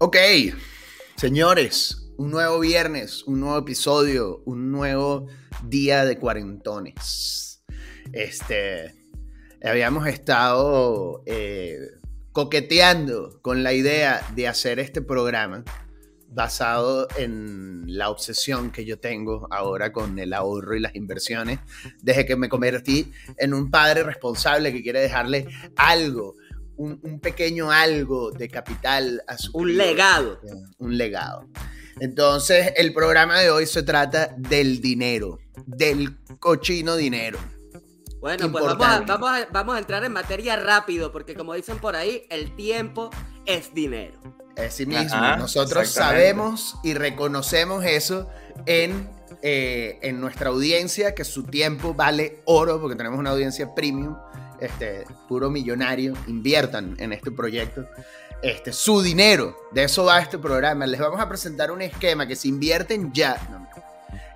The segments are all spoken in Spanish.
Ok, señores, un nuevo viernes, un nuevo episodio, un nuevo día de cuarentones. Este, habíamos estado eh, coqueteando con la idea de hacer este programa basado en la obsesión que yo tengo ahora con el ahorro y las inversiones, desde que me convertí en un padre responsable que quiere dejarle algo un, pequeño algo de capital a su Un legado. Un legado. Entonces, el programa de hoy se trata del dinero, del cochino dinero. Bueno, pues vamos a, vamos, a, vamos a, entrar en materia rápido, porque como dicen por ahí, el tiempo es dinero. Es sí mismo. Nosotros sabemos y reconocemos eso en, eh, en nuestra audiencia, que su tiempo vale oro, porque tenemos una audiencia premium este, puro millonario, inviertan en este proyecto. Este, su dinero, de eso va este programa. Les vamos a presentar un esquema que se invierten ya.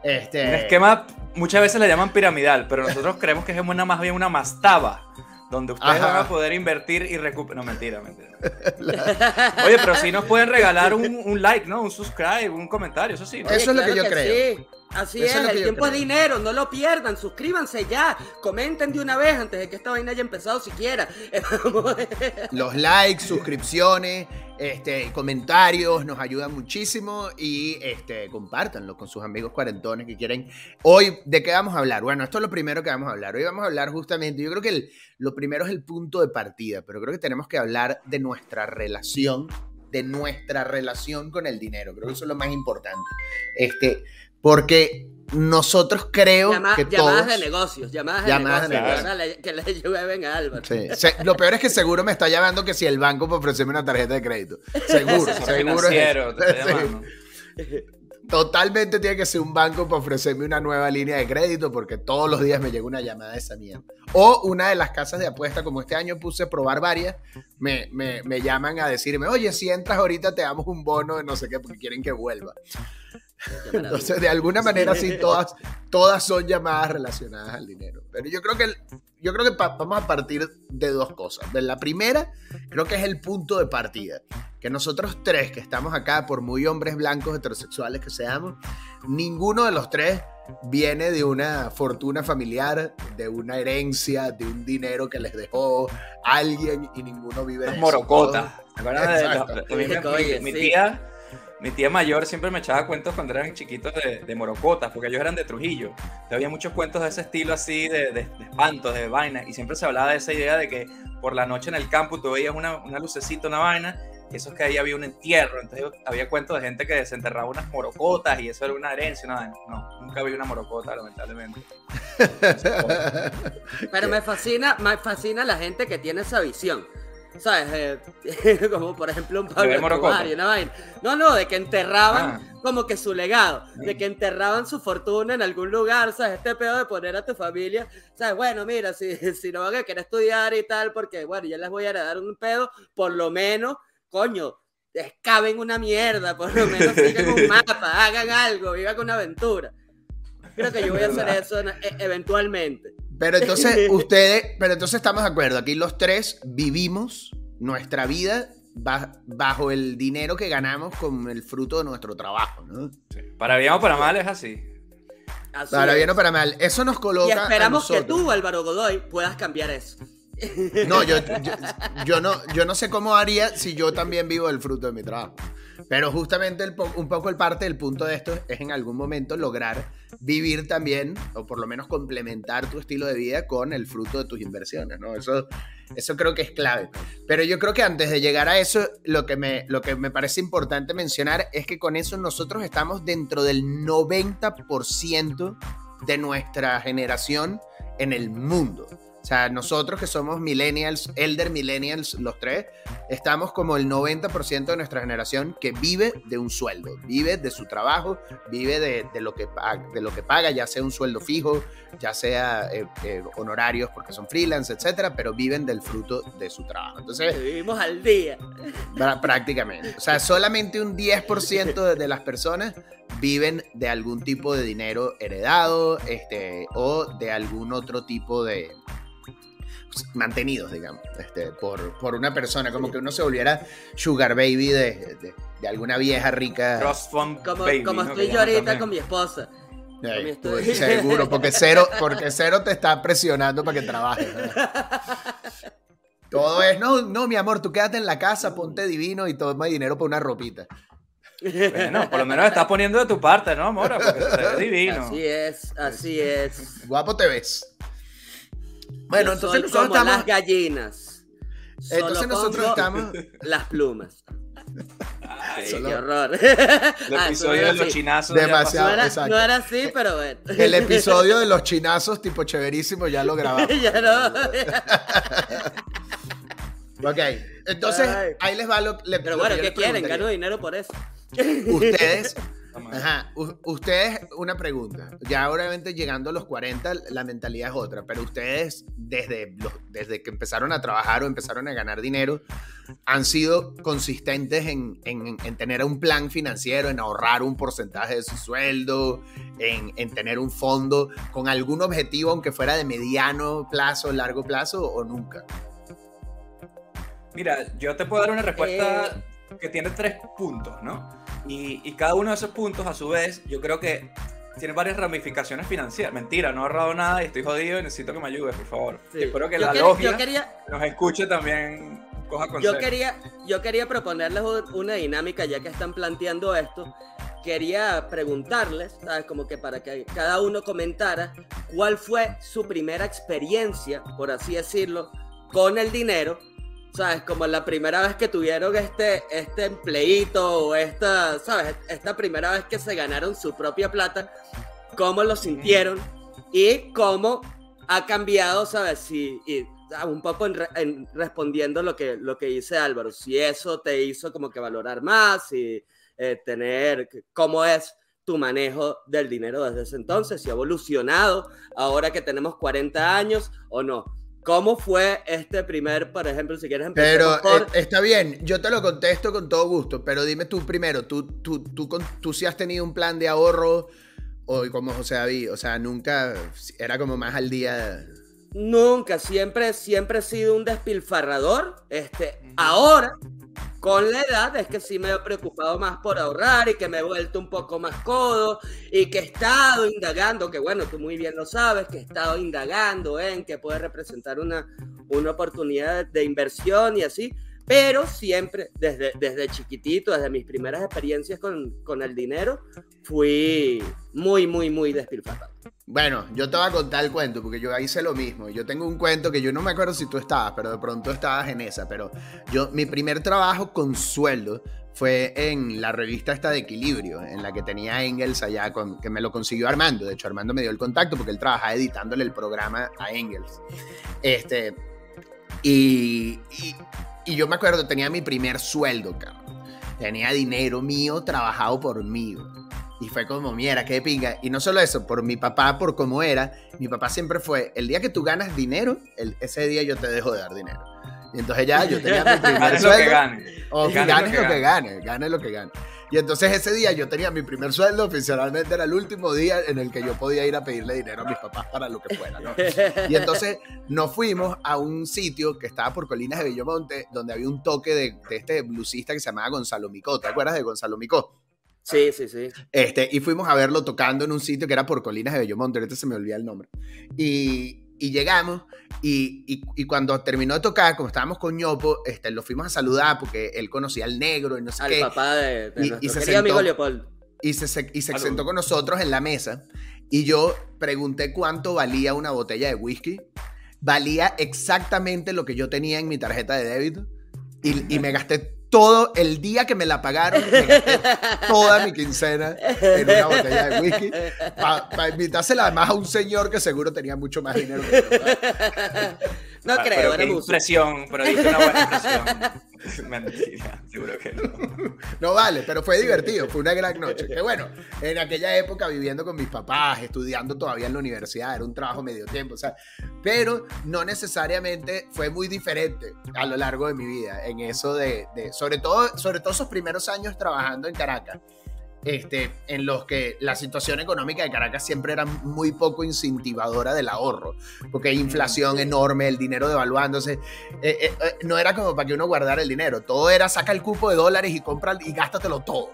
este... Un esquema, muchas veces le llaman piramidal, pero nosotros creemos que es una, más bien una mastaba donde ustedes van a poder invertir y recuperar. No, mentira, mentira. Oye, pero si nos pueden regalar un, like, ¿no? Un subscribe, un comentario, eso sí. Eso es lo que yo creo. Sí. Así es, el tiempo es dinero, no lo pierdan, suscríbanse ya, comenten de una vez antes de que esta vaina haya empezado siquiera. Los likes, suscripciones, este, comentarios nos ayudan muchísimo y este, compártanlo con sus amigos cuarentones que quieren. Hoy, ¿de qué vamos a hablar? Bueno, esto es lo primero que vamos a hablar. Hoy vamos a hablar justamente, yo creo que lo primero es el punto de partida, pero creo que tenemos que hablar de nuestra relación, de nuestra relación con el dinero. Creo que eso es lo más importante. Este, porque nosotros creo que llamadas de negocios, llamadas, de negocios, que le llueven a Álvaro. Sí. lo peor es que seguro me está llamando que si el banco para ofrecerme una tarjeta de crédito. Seguro, seguro. Totalmente tiene que ser un banco para ofrecerme una nueva línea de crédito porque todos los días me llega una llamada de esa mierda. O una de las casas de apuesta, como este año puse a probar varias, me, me, me llaman a decirme, oye, si entras ahorita te damos un bono de no sé qué porque quieren que vuelva. Entonces, de alguna manera, sí, todas, todas son llamadas relacionadas al dinero. Pero yo creo que, yo creo que vamos a partir de dos cosas. De la primera, creo que es el punto de partida. Que nosotros tres que estamos acá, por muy hombres blancos heterosexuales que seamos, ninguno de los tres viene de una fortuna familiar, de una herencia, de un dinero que les dejó alguien y ninguno vive de morocota. mi tía mi tía mayor siempre me echaba cuentos cuando eran chiquitos de, morocotas, porque ellos eran de Trujillo. había muchos cuentos de ese estilo así, de, de, espantos, de vainas, y siempre se hablaba de esa idea de que por la noche en el campo tú veías una, lucecita, una vaina, y eso es que ahí había un entierro. Entonces había cuentos de gente que desenterraba unas morocotas y eso era una herencia. No, no nunca vi una morocota, lamentablemente. Pero me fascina, me fascina la gente que tiene esa visión. ¿Sabes? Eh, como por ejemplo un Pablo Escobar una vaina. No, no, de que enterraban ah. como que su legado, de que enterraban su fortuna en algún lugar, ¿sabes? Este pedo de poner a tu familia, ¿sabes? Bueno, mira, si, si no van a querer estudiar y tal, porque bueno, ya les voy a heredar un pedo, por lo menos, coño, escaben una mierda, por lo menos sigan un mapa, hagan algo, vivan una aventura. Creo que yo voy a hacer eso e, eventualmente. Pero entonces ustedes, pero entonces estamos de acuerdo, aquí los tres vivimos nuestra vida bajo el dinero que ganamos con el fruto de nuestro trabajo, ¿no? Para bien o para mal es así. para bien o para mal. Eso nos coloca. Y esperamos que tú, Álvaro Godoy, puedas cambiar eso. No, yo, yo, no, yo no sé cómo haría si yo también vivo del fruto de mi trabajo. Pero justamente un poco el parte del punto de esto es en algún momento lograr vivir también, o por lo menos complementar tu estilo de vida con el fruto de tus inversiones, ¿no? Eso, eso creo que es clave. Pero yo creo que antes de llegar a eso, lo que, me, lo que me parece importante mencionar es que con eso nosotros estamos dentro del 90% de nuestra generación en el mundo. O sea, nosotros que somos millennials, elder millennials, los tres, estamos como el 90% de nuestra generación que vive de un sueldo, vive de su trabajo, vive de, lo, que, de lo que paga, ya sea un sueldo fijo, ya sea eh, eh, honorarios porque son freelance, etcétera, pero viven del fruto de su trabajo. Entonces, vivimos al día. Prácticamente. O sea, solamente un 10% de, las personas viven de algún tipo de dinero heredado este, o de algún otro tipo de mantenidos, digamos, este, por, por una persona, como que uno se volviera sugar baby de, de alguna vieja rica. como, como estoy yo ahorita con mi esposa. Seguro, porque cero, porque cero te está presionando para que trabajes. Todo es, no, no, mi amor, tú quédate en la casa, ponte divino y toma dinero para una ropita. Bueno, por lo menos estás poniendo de tu parte, ¿no, amor? Porque se ve divino. Así es, así es. Guapo te ves. Bueno, entonces nosotros como estamos... las gallinas. Entonces nosotros estamos... Las plumas. Ay, qué horror. El ah, episodio de los chinazos. Demasiado, no era, no era, así, pero bueno. El episodio de los chinazos, tipo chéverísimo, ya lo grabamos. ya no. ok, entonces ahí les va lo, le, Pero bueno, ¿qué quieren? Gano dinero por eso. Ustedes Ajá, ustedes, una pregunta. Ya obviamente llegando a los 40, la mentalidad es otra, pero ustedes desde, desde que empezaron a trabajar o empezaron a ganar dinero, han sido consistentes en, tener un plan financiero, en ahorrar un porcentaje de su sueldo, en, en, tener un fondo con algún objetivo, aunque fuera de mediano plazo, largo plazo o nunca. Mira, yo te puedo dar una respuesta eh. Que tiene tres puntos, ¿no? Y, cada uno de esos puntos, a su vez, yo creo que tiene varias ramificaciones financieras. Mentira, no he ahorrado nada y estoy jodido y necesito que me ayudes, por favor. espero que la logia nos escuche también. Coja yo quería, yo quería proponerles una dinámica, ya que están planteando esto. Quería preguntarles, ¿sabes? Como que para que cada uno comentara cuál fue su primera experiencia, por así decirlo, con el dinero ¿sabes? Como la primera vez que tuvieron este, este empleito o esta, ¿sabes? Esta primera vez que se ganaron su propia plata, cómo lo sintieron y cómo ha cambiado, ¿sabes? Si, y, un poco en, respondiendo lo que, lo que dice Álvaro, si eso te hizo como que valorar más y eh, tener cómo es tu manejo del dinero desde ese entonces, si ha evolucionado ahora que tenemos 40 años o no. ¿Cómo fue este primer, por ejemplo, si quieres empezar? Pero eh, está bien, yo te lo contesto con todo gusto, pero dime tú primero, ¿tú, tú, tú, tú sí has tenido un plan de ahorro o como José David? O sea, nunca era como más al día. Nunca, siempre, siempre he sido un despilfarrador. Este, ahora con la edad es que sí me he preocupado más por ahorrar y que me he vuelto un poco más codo y que he estado indagando, que bueno, tú muy bien lo sabes, que he estado indagando en que puede representar una, una oportunidad de inversión y así, pero siempre desde, desde chiquitito, desde mis primeras experiencias con, con el dinero, fui muy, muy, muy despilfarrado. Bueno, yo te voy a contar el cuento porque yo hice lo mismo. Yo tengo un cuento que yo no me acuerdo si tú estabas, pero de pronto estabas en esa. Pero yo, mi primer trabajo con sueldo fue en la revista esta de Equilibrio, en la que tenía Engels allá, con, que me lo consiguió Armando. De hecho, Armando me dio el contacto porque él trabajaba editándole el programa a Engels. Este, y, y, y yo me acuerdo, tenía mi primer sueldo, cabrón. Tenía dinero mío trabajado por mí. Y fue como, mira, qué pinga. Y no solo eso, por mi papá, por cómo era, mi papá siempre fue, el día que tú ganas dinero, el, ese día yo te dejo de dar dinero. Y entonces ya yo tenía mi primer sueldo. Lo que gane. O gane, lo, que, gane. gane, lo que gane. Y entonces ese día yo tenía mi primer sueldo, oficialmente era el último día en el que yo podía ir a pedirle dinero a mis papás para lo que fuera, ¿no? Y entonces nos fuimos a un sitio que estaba por Colinas de Bellomonte, donde había un toque de, de este bluesista que se llamaba Gonzalo Micó. ¿Te acuerdas de Gonzalo Micó? Sí, sí, sí. Este, y fuimos a verlo tocando en un sitio que era por Colinas de Bellomonte, ahorita se me olvida el nombre. Y, y llegamos y, y, cuando terminó de tocar, como estábamos con ñopo, este, lo fuimos a saludar porque él conocía al negro y no sé al qué. papá de, de y, se sentó, amigo Leopoldo. Y se, y se sentó con nosotros en la mesa y yo pregunté cuánto valía una botella de whisky. Valía exactamente lo que yo tenía en mi tarjeta de débito y, y me gasté todo el día que me la pagaron, toda mi quincena en una botella de whisky para invitársela además a un señor que seguro tenía mucho más dinero que yo. No ah, creo, era impresión, pero diste una buena impresión. Mentira, seguro que no. No vale, pero fue divertido, fue una gran noche. Que bueno, en aquella época viviendo con mis papás, estudiando todavía en la universidad, era un trabajo medio tiempo, o sea, pero no necesariamente fue muy diferente a lo largo de mi vida en eso de, de sobre todo, sobre todo esos primeros años trabajando en Caracas este, en los que la situación económica de Caracas siempre era muy poco incentivadora del ahorro, porque hay inflación enorme, el dinero devaluándose. Eh, eh, eh, no era como para que uno guardara el dinero, todo era saca el cupo de dólares y compra y gástatelo todo.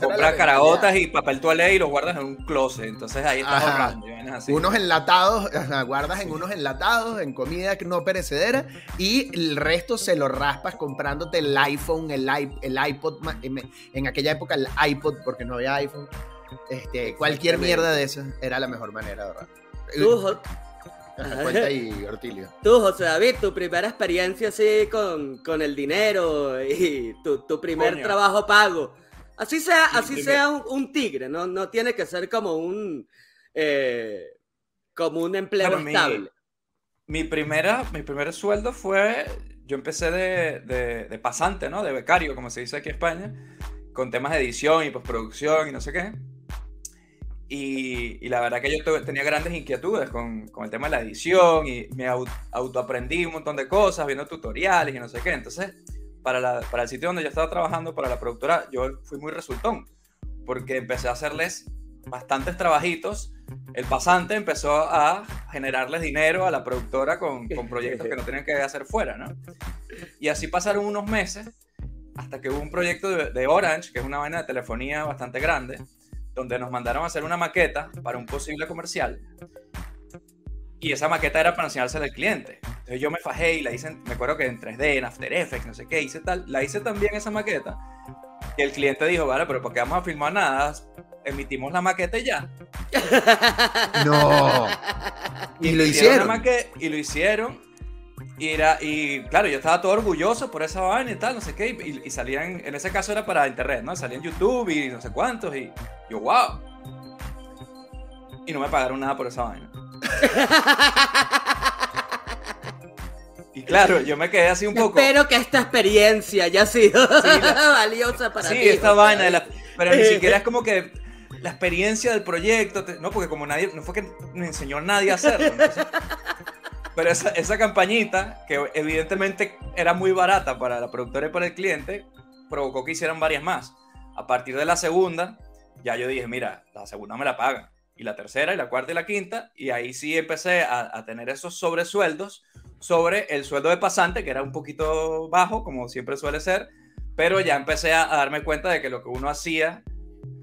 compra caraotas y papel toalé y lo guardas en un closet, entonces ahí estás ahorrando. Unos enlatados, guardas en unos enlatados, en comida no perecedera y el resto se lo raspas comprándote el iPhone, el, el iPod, en aquella época el iPod porque no había iPhone. Este, cualquier mierda de eso era la mejor manera de ahorrar. Tú, Tú, José David, tu primera experiencia así con, con el dinero y tu, tu primer trabajo pago. Así sea, así sea un, tigre, ¿no? no tiene que ser como un eh, como un empleo estable. Mi, primera, mi primer sueldo fue, yo empecé de, de, de pasante, ¿no? De becario, como se dice aquí en España con temas de edición y postproducción y no sé qué. Y, la verdad que yo tenía grandes inquietudes con, con, el tema de la edición y me autoaprendí un montón de cosas, viendo tutoriales y no sé qué. Entonces, para, para el sitio donde yo estaba trabajando, para la productora, yo fui muy resultón, porque empecé a hacerles bastantes trabajitos. El pasante empezó a generarles dinero a la productora con, con proyectos que no tenían que hacer fuera, ¿no? Y así pasaron unos meses hasta que hubo un proyecto de, Orange, que es una vaina de telefonía bastante grande, donde nos mandaron a hacer una maqueta para un posible comercial. Y esa maqueta era para enseñársela al cliente. Entonces yo me fajé y la hice, me acuerdo que en 3D, en After Effects, no sé qué, hice tal. La hice también esa maqueta. Y el cliente dijo, vale, pero ¿por qué vamos a filmar nada? Emitimos la maqueta y ya. No. y, lo hicieron. Y lo hicieron. Y, era, y claro, yo estaba todo orgulloso por esa vaina y tal, no sé qué, y, y salían, en ese caso era para internet, ¿no? Salía en YouTube y no sé cuántos, y yo, wow. Y no me pagaron nada por esa vaina. y claro, yo me quedé así un poco. Espero que esta experiencia haya sido valiosa para ti. Sí, esta vaina, pero ni siquiera es como que la experiencia del proyecto, no, porque como nadie, no fue que me enseñó a nadie a hacerlo. Pero esa, esa campañita, que evidentemente era muy barata para la productora y para el cliente, provocó que hicieran varias más. A partir de la segunda, ya yo dije, mira, la segunda me la pagan. Y la tercera, y la cuarta y la quinta. Y ahí sí empecé a, tener esos sobresueldos sobre el sueldo de pasante, que era un poquito bajo, como siempre suele ser. Pero ya empecé a, a darme cuenta de que lo que uno hacía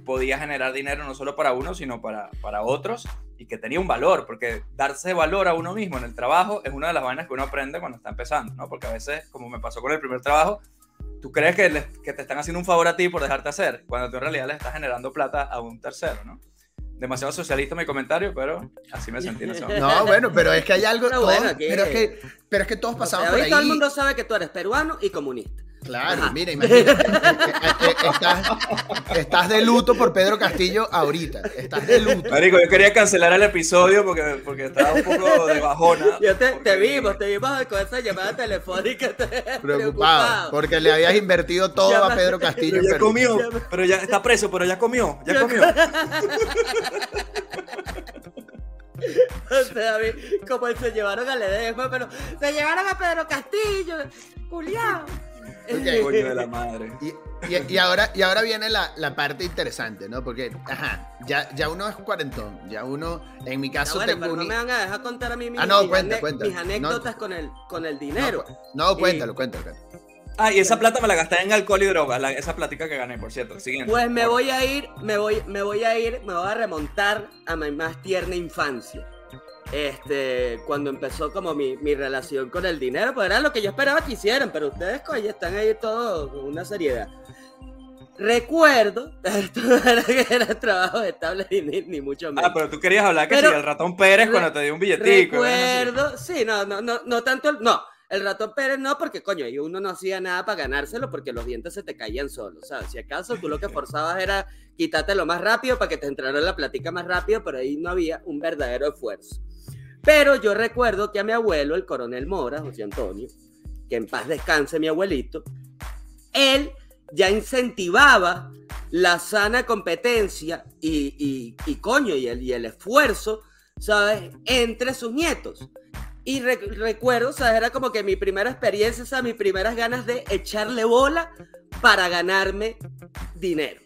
podía generar dinero no solo para uno, sino para, para otros y que tenía un valor, porque darse valor a uno mismo en el trabajo es una de las vainas que uno aprende cuando está empezando, ¿no? Porque a veces, como me pasó con el primer trabajo, tú crees que, que te están haciendo un favor a ti por dejarte hacer, cuando tú en realidad le estás generando plata a un tercero, ¿no? Demasiado socialista mi comentario, pero así me sentí. No, bueno, pero es que hay algo, pero, pero, es, que, pero es que todos pasamos por ahí. Todo el mundo sabe que tú eres peruano y comunista. Claro, mira, imagínate. Eh, eh, eh, estás, de luto por Pedro Castillo ahorita. Estás de luto. Marico, yo quería cancelar el episodio porque, porque estaba un poco de bajona. Yo te, te vimos, te vimos con esa llamada telefónica. Preocupado, porque le habías invertido todo a Pedro Castillo. Pero ya comió, pero ya está preso, pero ya comió, ya comió. O sea, como se llevaron a Ledesma, pero se llevaron a Pedro Castillo, Julián. Coño de la madre. Y, ahora, y ahora viene la, la, parte interesante, ¿no? Porque, ajá, ya, ya uno es cuarentón, ya uno, en mi caso, no, tengo pero no me van a dejar contar a mí mis, ah, no, cuenta, cuenta. mis anécdotas con, el, con el dinero. No, cuéntalo, cuéntalo, cuéntalo. Ah, y esa plata me la gasté en alcohol y drogas, esa plática que gané, por cierto. Siguiente. Pues me voy a ir, me voy, me voy a ir, me voy a remontar a mi más tierna infancia este, cuando empezó como mi, mi, relación con el dinero, pues era lo que yo esperaba que hicieran, pero ustedes coño, están ahí todos con una seriedad. Recuerdo, esto no era que era trabajo estable ni, ni, mucho menos. Ah, pero tú querías hablar que si el ratón Pérez cuando te dio un billetico. Recuerdo, sí, no, no, no, no tanto, el, no, el ratón Pérez no, porque coño, y uno no hacía nada para ganárselo porque los dientes se te caían solos, ¿sabes? Si acaso tú lo que forzabas era quitártelo más rápido para que te entrara la platica más rápido, pero ahí no había un verdadero esfuerzo. Pero yo recuerdo que a mi abuelo, el coronel Mora, José Antonio, que en paz descanse mi abuelito, él ya incentivaba la sana competencia y, y, coño, y el, y el esfuerzo, ¿sabes?, entre sus nietos. Y recuerdo, sea, era como que mi primera experiencia, o sea, mis primeras ganas de echarle bola para ganarme dinero.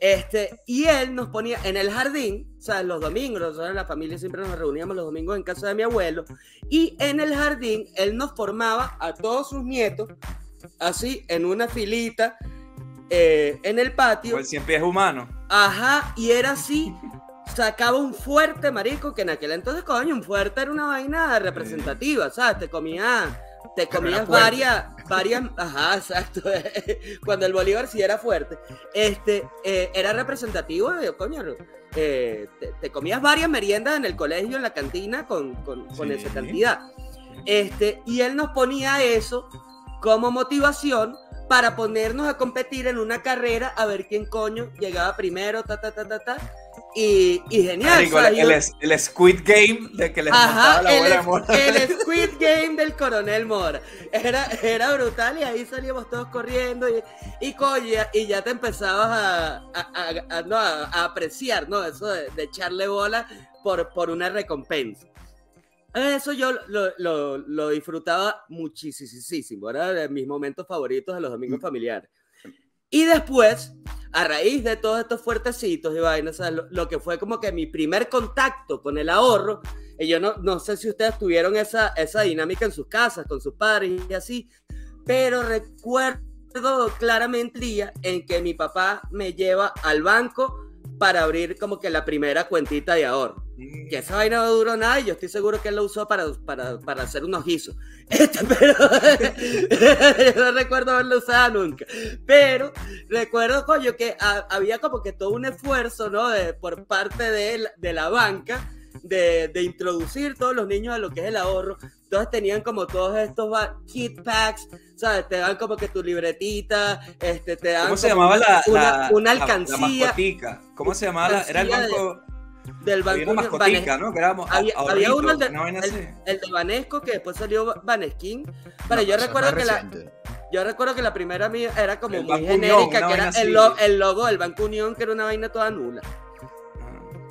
Este, y él nos ponía en el jardín, o sea, los domingos, nosotros en la familia siempre nos reuníamos los domingos en casa de mi abuelo, y en el jardín él nos formaba a todos sus nietos, así, en una filita, eh, en el patio. Pues siempre es humano. Ajá, y era así, sacaba un fuerte, marico, que en aquel entonces, coño, un fuerte era una vaina representativa, ¿sabes? Te comía te comías varias, varias, ajá, exacto, cuando el Bolívar sí era fuerte, este, eh, era representativo de, coño, eh, te, comías varias meriendas en el colegio, en la cantina, con, con, con esa cantidad. Este, y él nos ponía eso como motivación para ponernos a competir en una carrera a ver quién coño llegaba primero, ta, ta, ta, ta, ta. Y, y genial. el, Squid Game de que les Ajá, la el, el Squid Game del coronel Mora. Era, era brutal y ahí salíamos todos corriendo y, y y ya te empezabas a, a, no, a apreciar, ¿no? Eso de, de, echarle bola por, por una recompensa. Eso yo lo, lo, lo disfrutaba muchísimo, era de mis momentos favoritos de los domingos mm. familiares. Y después, a raíz de todos estos fuertecitos y vainas, lo, que fue como que mi primer contacto con el ahorro, y yo no, no sé si ustedes tuvieron esa, esa dinámica en sus casas, con sus padres y así, pero recuerdo claramente el día en que mi papá me lleva al banco para abrir como que la primera cuentita de ahorro. Que esa vaina no duró nada y yo estoy seguro que él lo usó para, para, para hacer unos guisos. Este, pero yo no recuerdo haberlo usado nunca. Pero recuerdo, coño, que había como que todo un esfuerzo, ¿no? De, por parte de, de la banca de, de, introducir todos los niños a lo que es el ahorro. Entonces tenían como todos estos kit packs, ¿sabes? Te dan como que tu libretita, este, te dan ¿Cómo se llamaba la, una, una alcancía. ¿Cócmo se llamaba? era el banco... del banco mascotica, ¿no? Que había, había, uno, el de, el, de Banesco, que después salió Baneskin. Pero yo recuerdo que la... Yo recuerdo que la primera mía era como muy genérica, que era el, el, logo del Banco Unión, que era una vaina toda nula.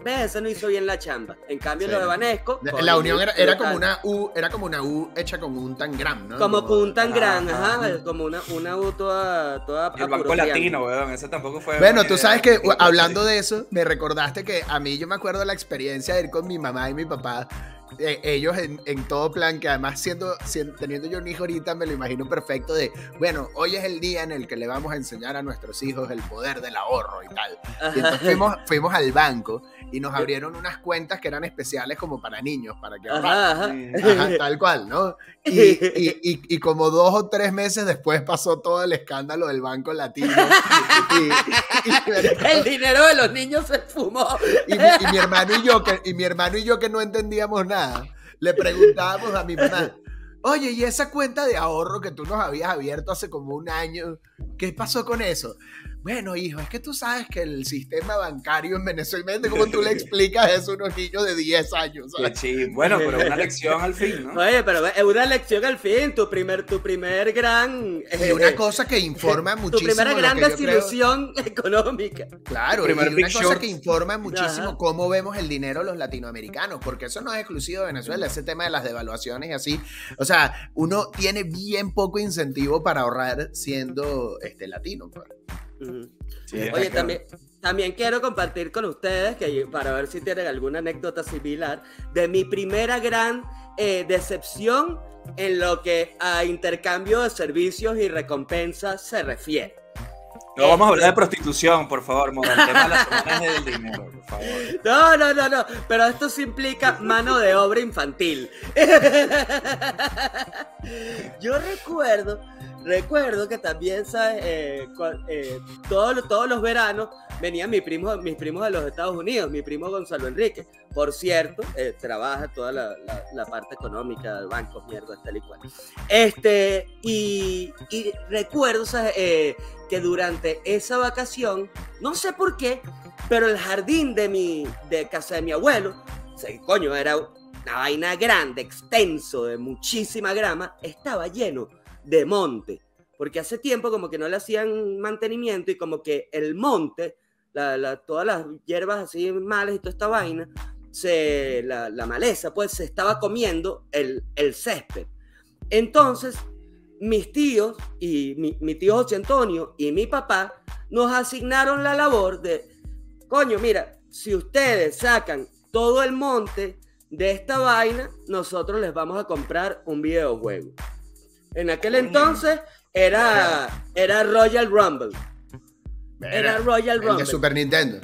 Eso no hizo bien la chamba. En cambio, lo de Vanesco. La unión era, como una U, era como una U hecha como un tangram, ¿no? Como, con un tangram, ajá, como una, una U toda. toda el Banco Latino, weón, ese tampoco fue. Bueno, tú sabes que hablando de eso, me recordaste que a mí yo me acuerdo de la experiencia de ir con mi mamá y mi papá eh, ellos en, en, todo plan, que además siendo, teniendo yo un hijo ahorita, me lo imagino perfecto de, bueno, hoy es el día en el que le vamos a enseñar a nuestros hijos el poder del ahorro y tal. Y entonces fuimos, fuimos al banco y nos abrieron unas cuentas que eran especiales como para niños, para que tal cual, ¿no? Y, y, y, como dos o tres meses después pasó todo el escándalo del Banco Latino. el dinero de los niños se fumó. Y mi, hermano y yo, que, y mi hermano y yo que no entendíamos nada, le preguntábamos a mi mamá, oye, ¿y esa cuenta de ahorro que tú nos habías abierto hace como un año, qué pasó con eso? Bueno, hijo, es que tú sabes que el sistema bancario en Venezuela, ¿cómo tú le explicas eso a unos niños de 10 años? Sí, bueno, pero una lección al fin, ¿no? Oye, pero es una lección al fin, tu primer, tu primer gran... Y una cosa que informa muchísimo. Tu primera gran desilusión económica. Claro, y una cosa que informa muchísimo cómo vemos el dinero los latinoamericanos, porque eso no es exclusivo de Venezuela, ese tema de las devaluaciones y así. O sea, uno tiene bien poco incentivo para ahorrar siendo este, latino. Oye, también, también quiero compartir con ustedes, que para ver si tienen alguna anécdota similar, de mi primera gran eh, decepción en lo que a intercambio de servicios y recompensas se refiere. No vamos a hablar de prostitución, por favor, el tema de las del dinero, por favor. No, no, no, no, pero esto sí implica mano de obra infantil. Yo recuerdo Recuerdo que también, ¿sabes? Eh, eh, todos, todos los veranos venían mis primos, mis primos de los Estados Unidos, mi primo Gonzalo Enrique. Por cierto, eh, trabaja toda la, la, parte económica del banco, mierda, tal y cual. Este, y, y recuerdo, ¿sabes? Que durante esa vacación, no sé por qué, pero el jardín de mi de casa de mi abuelo, o coño, era una vaina grande, extenso, de muchísima grama, estaba lleno de monte, porque hace tiempo como que no le hacían mantenimiento y como que el monte, la, todas las hierbas así malas y toda esta vaina, se, la, maleza pues se estaba comiendo el, el césped. Entonces, mis tíos y mi, tío José Antonio y mi papá nos asignaron la labor de, coño, mira, si ustedes sacan todo el monte de esta vaina, nosotros les vamos a comprar un videojuego. En aquel entonces era, era Royal Rumble. Era Royal Rumble. de Super Nintendo.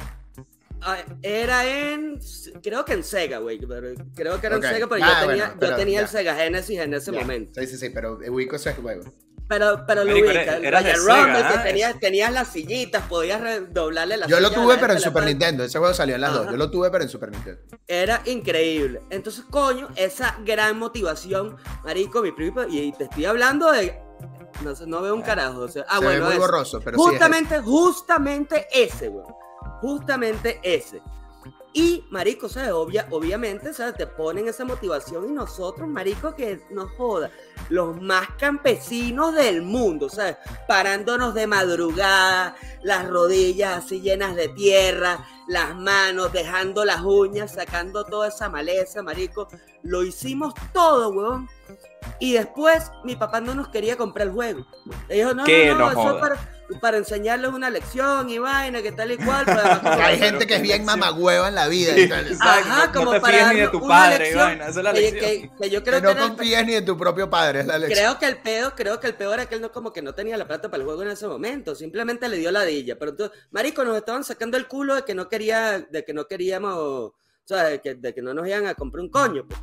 Ah, era en. Creo que en Sega, güey. Creo que era en Sega, pero yo ah, tenía, yo tenía el Sega Genesis en ese momento. Sí, sí, sí, pero ubico ese juego. Pero, pero lo ubica. Era, Rumble, que ah, tenías, tenías, las sillitas, podías doblarle las Yo lo tuve, pero en Super Nintendo. Ese juego salió en las dos. Yo lo tuve, pero en Super Nintendo. Era increíble. Entonces, coño, esa gran motivación, marico, mi primo, y te estoy hablando de no, no veo un carajo. O sea, ah, Se bueno, ve muy borroso, pero justamente, justamente ese, güey justamente ese. Y, marico, ¿sabes? Obvia, obviamente, ¿sabes? Te ponen esa motivación y nosotros, marico, que nos joda, los más campesinos del mundo, ¿sabes? Parándonos de madrugada, las rodillas así llenas de tierra, las manos, dejando las uñas, sacando toda esa maleza, marico. Lo hicimos todo, weón. Y después mi papá no nos quería comprar el juego. Le dijo, no, no, no, eso para, para enseñarles una lección y vaina, que tal y cual. Hay gente que es bien mamagüeva en la vida. Ajá, como no te para ni de tu padre, y vaina, esa es la lección. Que, yo creo que, no confíes ni en tu propio padre, es la lección. Creo que el peor, creo que el peor era que él no como que no tenía la plata para el juego en ese momento, simplemente le dio la dilla. Pero entonces, marico, nos estaban sacando el culo de que no quería, de que no queríamos, o sea, de que, de que no nos iban a comprar un coño. Pues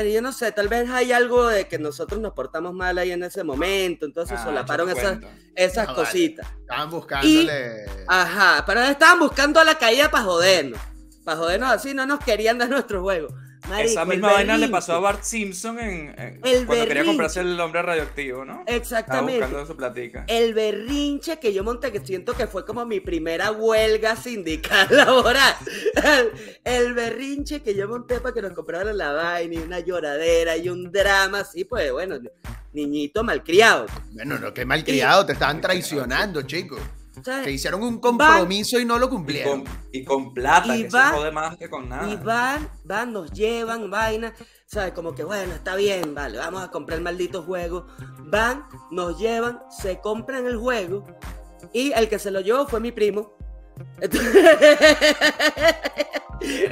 yo no sé, tal vez hay algo de que nosotros nos portamos mal ahí en ese momento, entonces ah, solaparon esas, esas cositas. Estaban buscándole. ajá, pero estaban buscando la caída para jodernos. Para jodernos así, no nos querían dar nuestro juego. Esa misma vaina le pasó a Bart Simpson en, cuando quería comprarse el hombre radioactivo, ¿no? Exactamente. buscando su platica. El berrinche que yo monté, que siento que fue como mi primera huelga sindical laboral. El, berrinche que yo monté para que nos compraran la vaina y una lloradera y un drama así, pues bueno, niñito malcriado. Bueno, no, que malcriado, te estaban traicionando, chicos. Que hicieron un compromiso y no lo cumplieron. Y con, plata, que van, se jode más que con nada. Y van, van, nos llevan, vaina. ¿Sabes? Como que bueno, está bien, vale, vamos a comprar el maldito juego. Van, nos llevan, se compran el juego. Y el que se lo llevó fue mi primo.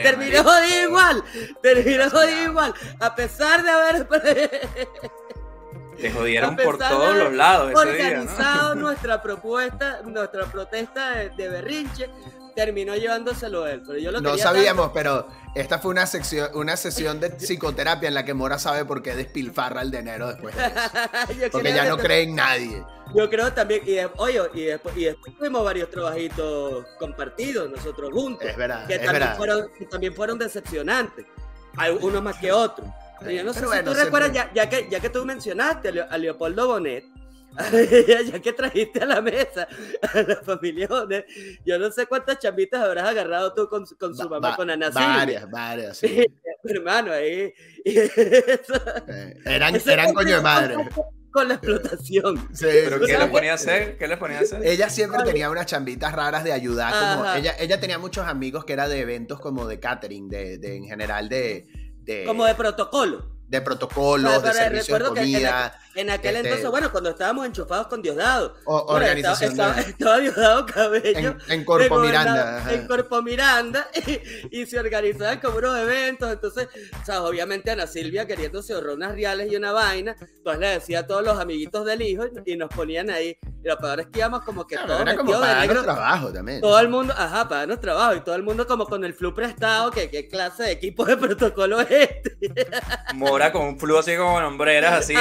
terminó jodido igual. Terminó jodido igual. A pesar de haber. Te jodieron por todos los lados. organizado nuestra propuesta, nuestra protesta de, berrinche, terminó llevándoselo él. Pero yo lo no sabíamos, pero esta fue una, sección, una sesión de psicoterapia en la que Mora sabe por qué despilfarra el dinero después Porque ya no cree en nadie. Yo creo también, y, oye, y después, y después tuvimos varios trabajitos compartidos nosotros juntos. Es verdad. Que, también, Fueron, que también fueron decepcionantes. Hay unos más que otros. Yo no sé si tú recuerdas, ya, que, ya que tú mencionaste a, Leopoldo Bonet, ya que trajiste a la mesa a la familia Bonet, yo no sé cuántas chambitas habrás agarrado tú con, con su mamá, con Ana Varias, varias, sí. Hermano, ahí. Eh, eran, eran coño de madre. Con la explotación. Sí, ¿Pero qué le ponía a hacer? ¿Qué le ponía a hacer? Ella siempre tenía unas chambitas raras de ayudar. Como ella, ella tenía muchos amigos que era de eventos como de catering, de, de en general de, como de protocolo. De protocolo, de servicio de comida. En aquel este, entonces, bueno, cuando estábamos enchufados con Diosdado. organización. Estaba, Diosdado Cabello. En, Corpo Miranda. En Corpo Miranda. Y, se organizaban como unos eventos. Entonces, o sea, obviamente Ana Silvia queriéndose ahorrar unas reales y una vaina. Pues le decía a todos los amiguitos del hijo y, nos ponían ahí. Y lo peor es que íbamos como que todos era como para de trabajo también. Todo el mundo, ajá, para darnos trabajo. Y todo el mundo como con el flu prestado. Que qué clase de equipo de protocolo es este. Mora con un flu así como en hombreras, así.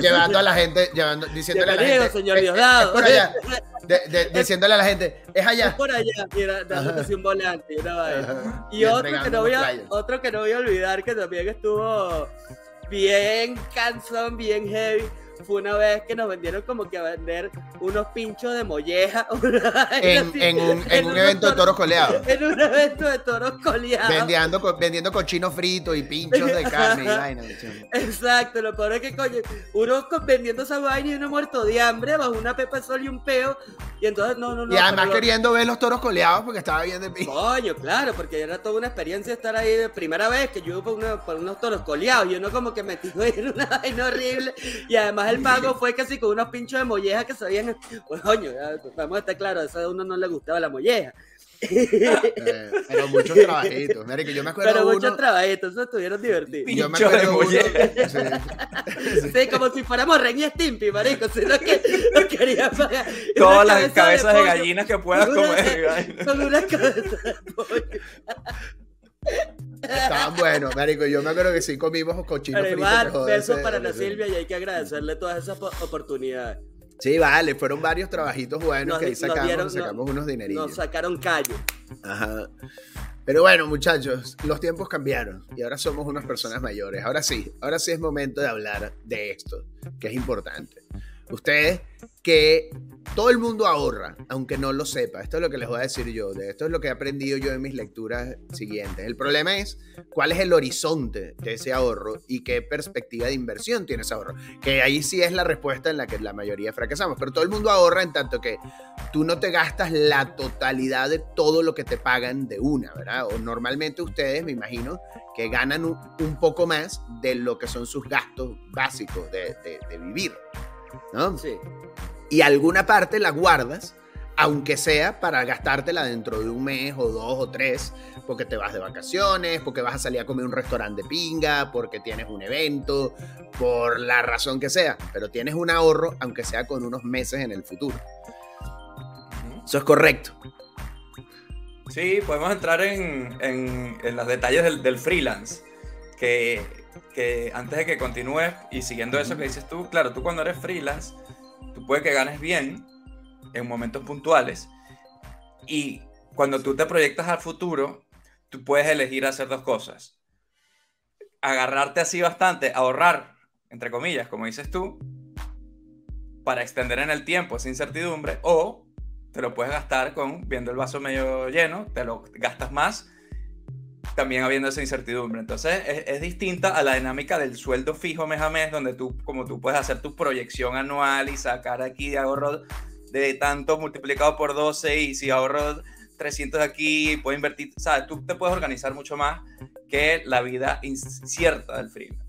llevando a la gente, llevando, diciéndole a la gente. señor Diosdado. por allá. diciéndole a la gente, es allá. Es por allá, mira, dándose un volante. Y otro que, no voy a, otro que no voy a olvidar, que también estuvo bien cansón, bien heavy fue una vez que nos vendieron como que a vender unos pinchos de molleja. En, un, evento de toros coleados. En un evento de toros coleados. Vendiendo, vendiendo cochino frito y pinchos de carne y vaina. Exacto, lo peor es que coño, uno vendiendo esa vaina y uno muerto de hambre bajo una pepa sol y un peo, Y entonces, no, no, no. Y además queriendo ver los toros coleados porque estaba bien de pico. Coño, claro, porque era toda una experiencia estar ahí de primera vez que yo iba por, unos toros coleados. Yo no como que me en una vaina horrible. Y además el pago fue casi con unos pinchos de molleja que sabían. Pues, coño, vamos a estar claro, a eso a uno no le gustaba la molleja. Eh, pero muchos trabajitos. Que yo me acuerdo pero muchos trabajitos, eso estuvieron divertidos. Yo me acuerdo uno, sí. como si fuéramos Ren y Stimpy, marico. Sino que no quería pagar. Todas las cabezas de, gallinas que puedas comer. Con una cabeza de pollo. Estaban buenos, marico. Yo me acuerdo que sí comimos cochinos fritos. Besos para la Silvia y hay que agradecerle todas esas oportunidades. Sí, vale, fueron varios trabajitos buenos que ahí sacamos, sacamos unos dineritos. Nos sacaron callo. Ajá. Pero bueno, muchachos, los tiempos cambiaron y ahora somos unas personas mayores. Ahora sí, ahora sí es momento de hablar de esto, que es importante. Ustedes que todo el mundo ahorra, aunque no lo sepa. Esto es lo que les voy a decir yo. De esto es lo que he aprendido yo en mis lecturas siguientes. El problema es cuál es el horizonte de ese ahorro y qué perspectiva de inversión tiene ese ahorro. Que ahí sí es la respuesta en la que la mayoría fracasamos. Pero todo el mundo ahorra en tanto que tú no te gastas la totalidad de todo lo que te pagan de una, ¿verdad? O normalmente ustedes, me imagino, que ganan un, poco más de lo que son sus gastos básicos de, de vivir. ¿No? Sí y alguna parte la guardas, aunque sea para gastártela dentro de un mes o dos o tres, porque te vas de vacaciones, porque vas a salir a comer un restaurante de pinga, porque tienes un evento, por la razón que sea, pero tienes un ahorro, aunque sea con unos meses en el futuro. Eso es correcto. Sí, podemos entrar en, en, los detalles del, del freelance, que, que, antes de que continúes y siguiendo eso que dices tú, claro, tú cuando eres freelance, Tú puedes que ganes bien en momentos puntuales y cuando tú te proyectas al futuro, tú puedes elegir hacer dos cosas. Agarrarte así bastante, ahorrar, entre comillas, como dices tú, para extender en el tiempo esa incertidumbre, o te lo puedes gastar con viendo el vaso medio lleno, te lo gastas más también habiendo esa incertidumbre. Entonces es, distinta a la dinámica del sueldo fijo mes a mes, donde tú, como tú puedes hacer tu proyección anual y sacar aquí de ahorro de tanto multiplicado por 12 y si ahorro 300 aquí, puedo invertir, ¿sabes? Tú te puedes organizar mucho más que la vida incierta del freelance.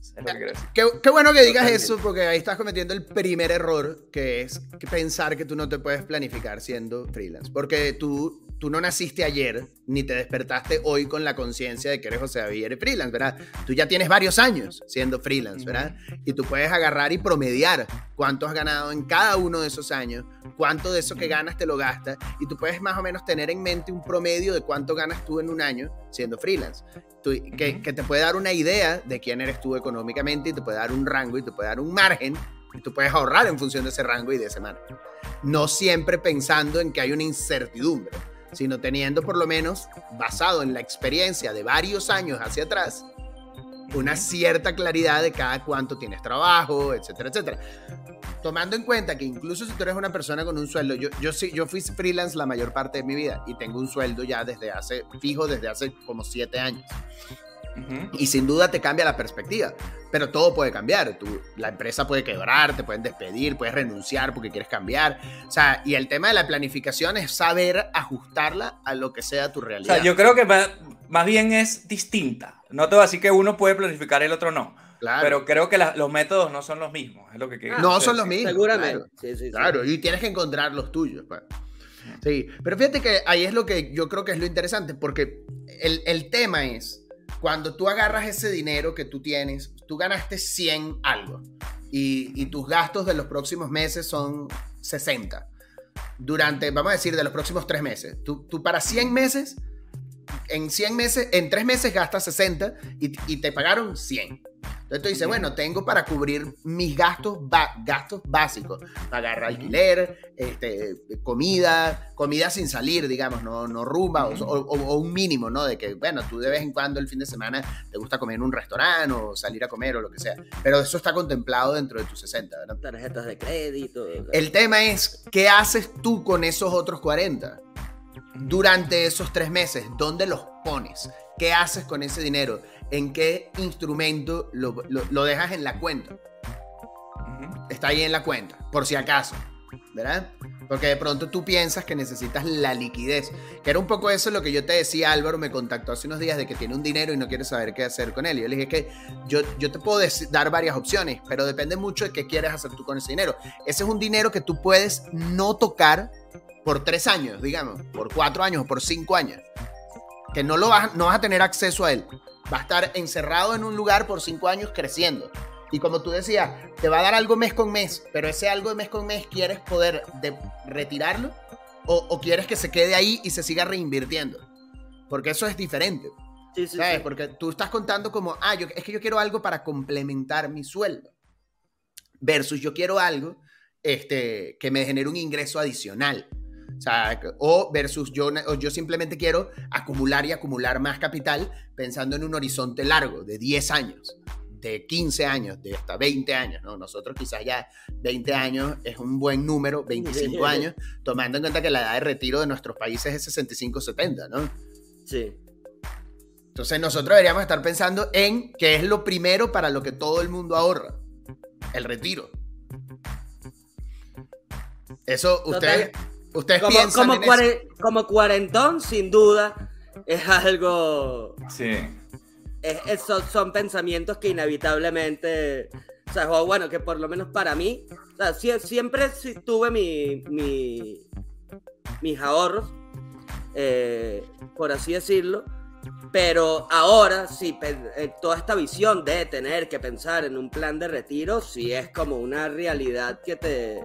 Qué, qué, bueno que digas eso, porque ahí estás cometiendo el primer error, que es pensar que tú no te puedes planificar siendo freelance. Porque tú tú no naciste ayer, ni te despertaste hoy con la conciencia de que eres José David eres freelance, ¿verdad? Tú ya tienes varios años siendo freelance, ¿verdad? Y tú puedes agarrar y promediar cuánto has ganado en cada uno de esos años, cuánto de eso que ganas te lo gastas, y tú puedes más o menos tener en mente un promedio de cuánto ganas tú en un año siendo freelance. que, que te puede dar una idea de quién eres tú económicamente y te puede dar un rango y te puede dar un margen y tú puedes ahorrar en función de ese rango y de ese margen. No siempre pensando en que hay una incertidumbre sino teniendo por lo menos, basado en la experiencia de varios años hacia atrás, una cierta claridad de cada cuánto tienes trabajo, etcétera, etcétera. Tomando en cuenta que incluso si tú eres una persona con un sueldo, yo, yo, sí, yo fui freelance la mayor parte de mi vida y tengo un sueldo ya desde hace, fijo desde hace como siete años. Y sin duda te cambia la perspectiva, pero todo puede cambiar. Tú, la empresa puede quebrar, te pueden despedir, puedes renunciar porque quieres cambiar. O sea, y el tema de la planificación es saber ajustarla a lo que sea tu realidad. O sea, yo creo que más bien es distinta. No te voy a decir que uno puede planificar y el otro no. Claro. Pero creo que los métodos no son los mismos. Es lo que no son los mismos. Seguramente. Claro, y tienes que encontrar los tuyos. Pues. Sí, pero fíjate que ahí es lo que yo creo que es lo interesante, porque el, el tema es cuando tú agarras ese dinero que tú tienes, tú ganaste 100 algo y, tus gastos de los próximos meses son 60. Durante, vamos a decir, de los próximos 3 meses. Tú, tú para 100 meses, en 100 meses, en 3 meses gastas 60 y, y te pagaron 100. Entonces tú dices, bueno, tengo para cubrir mis gastos, gastos básicos, pagar alquiler, este, comida, comida sin salir, digamos, no, no rumba, o, un mínimo, ¿no? De que, bueno, tú de vez en cuando el fin de semana te gusta comer en un restaurante o salir a comer o lo que sea. Pero eso está contemplado dentro de tus 60, ¿verdad? Tarjetas de crédito. El tema es, ¿qué haces tú con esos otros 40? Durante esos tres meses, ¿dónde los pones? ¿Qué haces con ese dinero? En qué instrumento lo, dejas en la cuenta. Está ahí en la cuenta, por si acaso. ¿verdad? Porque de pronto tú piensas que necesitas la liquidez. Que era un poco eso lo que yo te decía, Álvaro me contactó hace unos días de que tiene un dinero y no quiere saber qué hacer con él. Y yo le dije que yo, yo te puedo dar varias opciones, pero depende mucho de qué quieres hacer tú con ese dinero. Ese es un dinero que tú puedes no tocar por tres años, digamos, por cuatro años o por cinco años. Que no, lo vas, no vas a tener acceso a él. Va a estar encerrado en un lugar por cinco años creciendo. Y como tú decías, te va a dar algo mes con mes, pero ese algo de mes con mes quieres poder de retirarlo o, quieres que se quede ahí y se siga reinvirtiendo. Porque eso es diferente. Sí, sí, ¿Sabes? Porque tú estás contando como, ah, yo, es que yo quiero algo para complementar mi sueldo. Versus yo quiero algo este, que me genere un ingreso adicional. O, sea, o versus yo, yo simplemente quiero acumular y acumular más capital pensando en un horizonte largo de 10 años de 15 años, de hasta 20 años, ¿no? Nosotros quizás ya 20 años es un buen número, 25 años, tomando en cuenta que la edad de retiro de nuestros países es 65-70, ¿no? Sí. Entonces nosotros deberíamos estar pensando en qué es lo primero para lo que todo el mundo ahorra, el retiro. Eso ustedes, ustedes como, piensan como, como cuarentón, sin duda, es algo... Sí. Son, pensamientos que inevitablemente, o sea, bueno, que por lo menos para mí, o sea, siempre tuve mi, mis ahorros, eh, por así decirlo, pero ahora sí, eh, toda esta visión de tener que pensar en un plan de retiro, sí es como una realidad que te,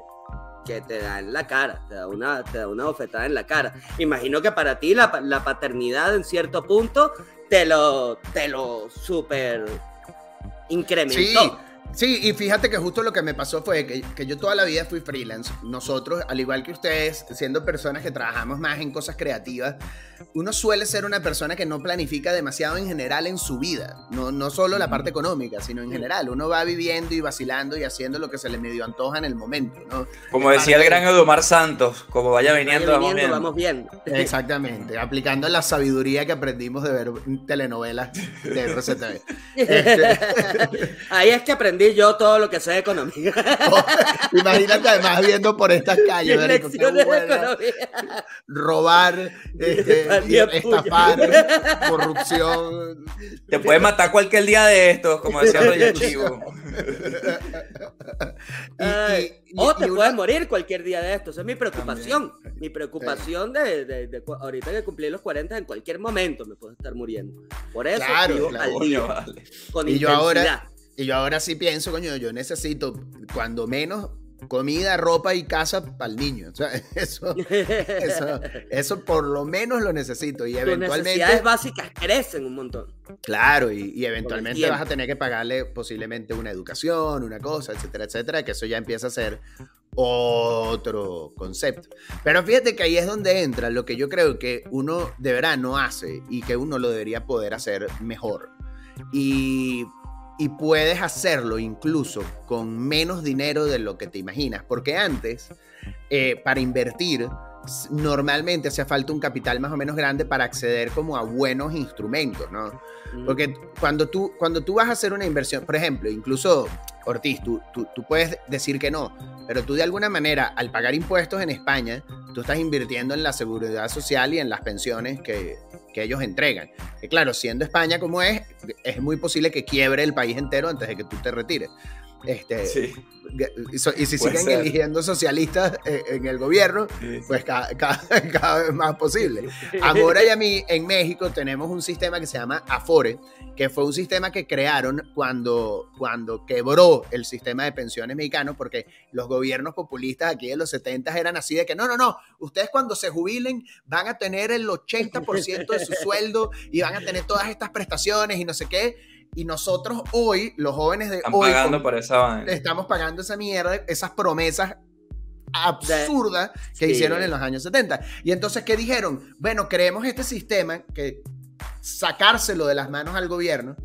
que te da en la cara, te da una, te da una bofetada en la cara. Imagino que para ti la, la paternidad en cierto punto te lo, te lo super incrementó. Sí, y fíjate que justo lo que me pasó fue que, que, yo toda la vida fui freelance. Nosotros, al igual que ustedes, siendo personas que trabajamos más en cosas creativas, uno suele ser una persona que no planifica demasiado en general en su vida. No, no solo la parte económica, sino en general. Uno va viviendo y vacilando y haciendo lo que se le medio antoja en el momento. ¿no? Como decía el gran Edomar Santos, como vaya viniendo, vamos, viendo. Exactamente, aplicando la sabiduría que aprendimos de ver telenovelas de RCTV. Este, Ahí es que aprendí yo todo lo que sé de economía. imagínate además viendo por estas calles, robar, este, estafar, corrupción. Te puede matar cualquier día de estos, como decía Roger Chivo. o te puedes morir cualquier día de estos. Esa es mi preocupación. Mi preocupación de, ahorita que cumplí los 40, en cualquier momento me puedo estar muriendo. Por eso, claro, con y yo ahora y yo ahora sí pienso, coño, yo necesito cuando menos comida, ropa y casa para el niño. O sea, eso, eso, por lo menos lo necesito. Y eventualmente. Tus necesidades básicas crecen un montón. Claro, y, eventualmente vas a tener que pagarle posiblemente una educación, una cosa, etcétera, etcétera, que eso ya empieza a ser otro concepto. Pero fíjate que ahí es donde entra lo que yo creo que uno de verdad no hace y que uno lo debería poder hacer mejor. Y y puedes hacerlo incluso con menos dinero de lo que te imaginas, porque antes, eh, para invertir, normalmente hace falta un capital más o menos grande para acceder como a buenos instrumentos, ¿no? Mm. Porque cuando tú, cuando tú vas a hacer una inversión, por ejemplo, incluso Ortiz, tú, tú, tú, puedes decir que no, pero tú de alguna manera, al pagar impuestos en España, tú estás invirtiendo en la seguridad social y en las pensiones que, que ellos entregan. Que claro, siendo España como es, es muy posible que quiebre el país entero antes de que tú te retires. Este, y, si siguen eligiendo socialistas eh, en el gobierno, pues cada, vez más posible. Ahora y a mí en México tenemos un sistema que se llama Afore, que fue un sistema que crearon cuando, cuando quebró el sistema de pensiones mexicano, porque los gobiernos populistas aquí de los 70 eran así de que no, no, no, ustedes cuando se jubilen van a tener el 80% de su sueldo y van a tener todas estas prestaciones y no sé qué y nosotros hoy, los jóvenes de Están hoy, pagando por esa estamos pagando esa mierda, esas promesas absurdas que hicieron en los años 70. Y entonces, ¿qué dijeron? Bueno, creemos este sistema que sacárselo de las manos al gobierno.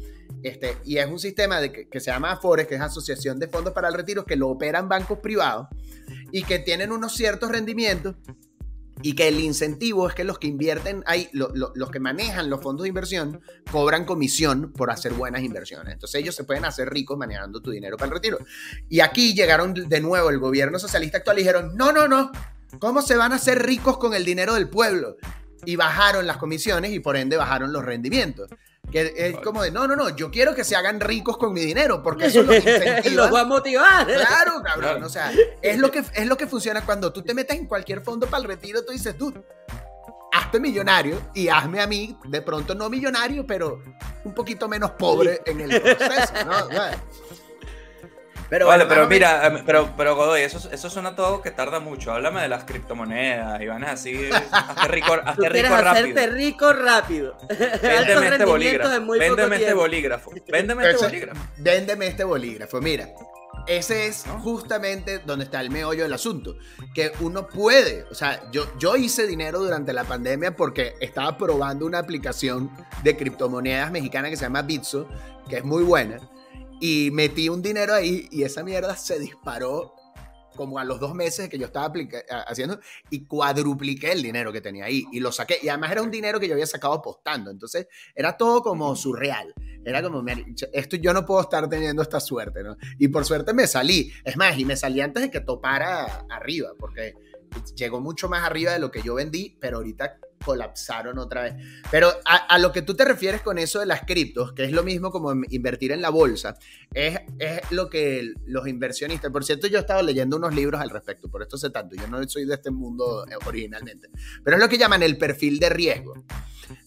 Este, y es un sistema de que, se llama Afores, que es Asociación de Fondos para el Retiro, que lo operan bancos privados y que tienen unos ciertos rendimientos y que el incentivo es que los que invierten ahí, los que manejan los fondos de inversión, cobran comisión por hacer buenas inversiones. Entonces ellos se pueden hacer ricos manejando tu dinero para el retiro. Y aquí llegaron de nuevo el gobierno socialista actual y dijeron, no, no, no, ¿cómo se van a hacer ricos con el dinero del pueblo? Y bajaron las comisiones y por ende bajaron los rendimientos. Que es como de, no, no, no, yo quiero que se hagan ricos con mi dinero, porque eso los incentiva. los va a motivar. Claro, cabrón. O sea, es lo, que, es lo que funciona cuando tú te metes en cualquier fondo para el retiro, tú dices, tú, hazte millonario y hazme a mí, de pronto no millonario, pero un poquito menos pobre en el proceso, ¿no? Pero vale, pero mira, em, pero, pero Godoy, eso, eso suena todo que tarda mucho. Háblame de las criptomonedas, Iván, es así, hazte rico, hazte rico rápido. hacerte rico rápido. Véndeme este bolígrafo. Véndeme este bolígrafo. Véndeme este bolígrafo. Véndeme este bolígrafo. Mira, ese es justamente donde está el meollo del asunto. Que uno puede, o sea, yo, yo hice dinero durante la pandemia porque estaba probando una aplicación de criptomonedas mexicana que se llama Bitso, que es muy buena. Y metí un dinero ahí y esa mierda se disparó como a los dos meses que yo estaba haciendo y cuadrupliqué el dinero que tenía ahí y lo saqué. Y además era un dinero que yo había sacado apostando. Entonces era todo como surreal. Era como, esto yo no puedo estar teniendo esta suerte, ¿no? Y por suerte me salí. Es más, y me salí antes de que topara arriba, porque llegó mucho más arriba de lo que yo vendí, pero ahorita colapsaron otra vez. Pero a, lo que tú te refieres con eso de las criptos, que es lo mismo como invertir en la bolsa, es, es lo que los inversionistas, por cierto, yo he estado leyendo unos libros al respecto, por esto sé tanto, yo no soy de este mundo originalmente, pero es lo que llaman el perfil de riesgo.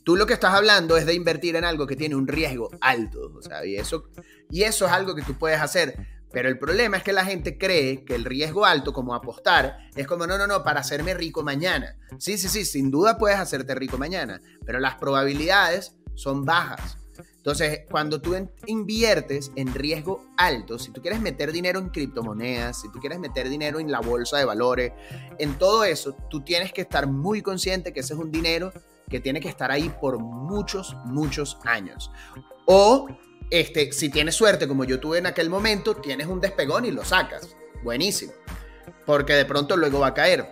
Tú lo que estás hablando es de invertir en algo que tiene un riesgo alto, o sea, y eso, y eso es algo que tú puedes hacer pero el problema es que la gente cree que el riesgo alto, como apostar, es como, no, no, no, para hacerme rico mañana. Sí, sí, sí, sin duda puedes hacerte rico mañana, pero las probabilidades son bajas. Entonces, cuando tú inviertes en riesgo alto, si tú quieres meter dinero en criptomonedas, si tú quieres meter dinero en la bolsa de valores, en todo eso, tú tienes que estar muy consciente que ese es un dinero que tiene que estar ahí por muchos, muchos años. O este, si tienes suerte, como yo tuve en aquel momento, tienes un despegón y lo sacas. Buenísimo. Porque de pronto luego va a caer.